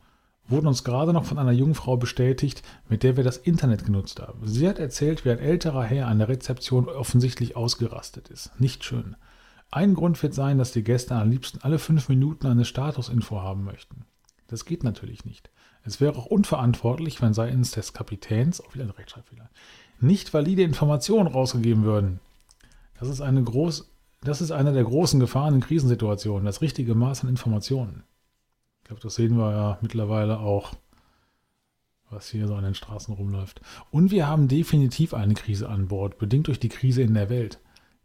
wurden uns gerade noch von einer jungen Frau bestätigt, mit der wir das Internet genutzt haben. Sie hat erzählt, wie ein älterer Herr an der Rezeption offensichtlich ausgerastet ist. Nicht schön. Ein Grund wird sein, dass die Gäste am liebsten alle fünf Minuten eine Statusinfo haben möchten. Das geht natürlich nicht. Es wäre auch unverantwortlich, wenn seitens des Kapitäns, auch wieder ein Rechtschreibfehler, nicht valide Informationen rausgegeben würden. Das ist eine groß, das ist eine der großen Gefahren in Krisensituationen, das richtige Maß an Informationen glaube, das sehen wir ja mittlerweile auch, was hier so an den Straßen rumläuft. Und wir haben definitiv eine Krise an Bord, bedingt durch die Krise in der Welt.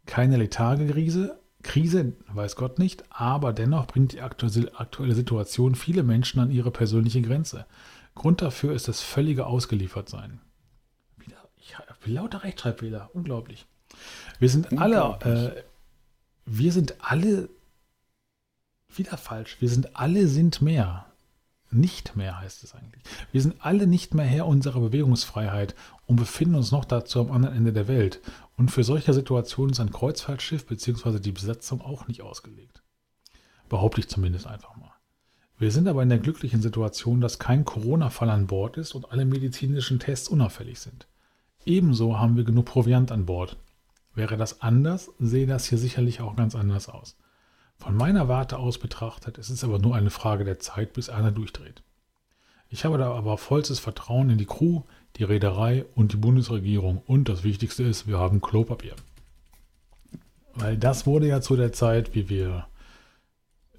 Keine letharge Krise, Krise, weiß Gott nicht, aber dennoch bringt die aktuelle Situation viele Menschen an ihre persönliche Grenze. Grund dafür ist das völlige Ausgeliefertsein. Wieder, ich habe lauter Rechtschreibfehler, unglaublich. Wir sind alle, äh, wir sind alle wieder falsch. Wir sind alle sind mehr. Nicht mehr heißt es eigentlich. Wir sind alle nicht mehr Herr unserer Bewegungsfreiheit und befinden uns noch dazu am anderen Ende der Welt. Und für solche Situationen ist ein Kreuzfahrtschiff bzw. die Besatzung auch nicht ausgelegt. Behaupte ich zumindest einfach mal. Wir sind aber in der glücklichen Situation, dass kein Corona-Fall an Bord ist und alle medizinischen Tests unauffällig sind. Ebenso haben wir genug Proviant an Bord. Wäre das anders, sehe das hier sicherlich auch ganz anders aus. Von meiner Warte aus betrachtet, es ist aber nur eine Frage der Zeit, bis einer durchdreht. Ich habe da aber vollstes Vertrauen in die Crew, die Reederei und die Bundesregierung. Und das Wichtigste ist, wir haben Klopapier. Weil das wurde ja zu der Zeit, wie wir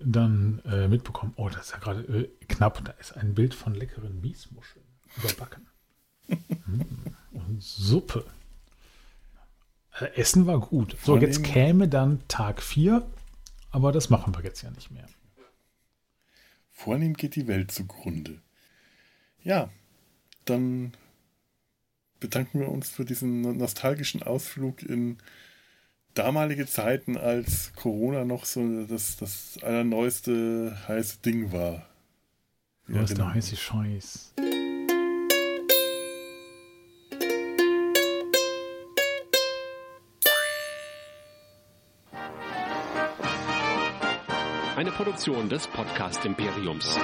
dann äh, mitbekommen, oh, das ist ja gerade äh, knapp, da ist ein Bild von leckeren Miesmuscheln überbacken. mm, und Suppe. Äh, Essen war gut. So, jetzt käme dann Tag 4 aber das machen wir jetzt ja nicht mehr. Vornehm geht die Welt zugrunde. Ja, dann bedanken wir uns für diesen nostalgischen Ausflug in damalige Zeiten, als Corona noch so das, das allerneueste heiße Ding war. Ja, ist der heiße Scheiß. Eine Produktion des Podcast Imperiums.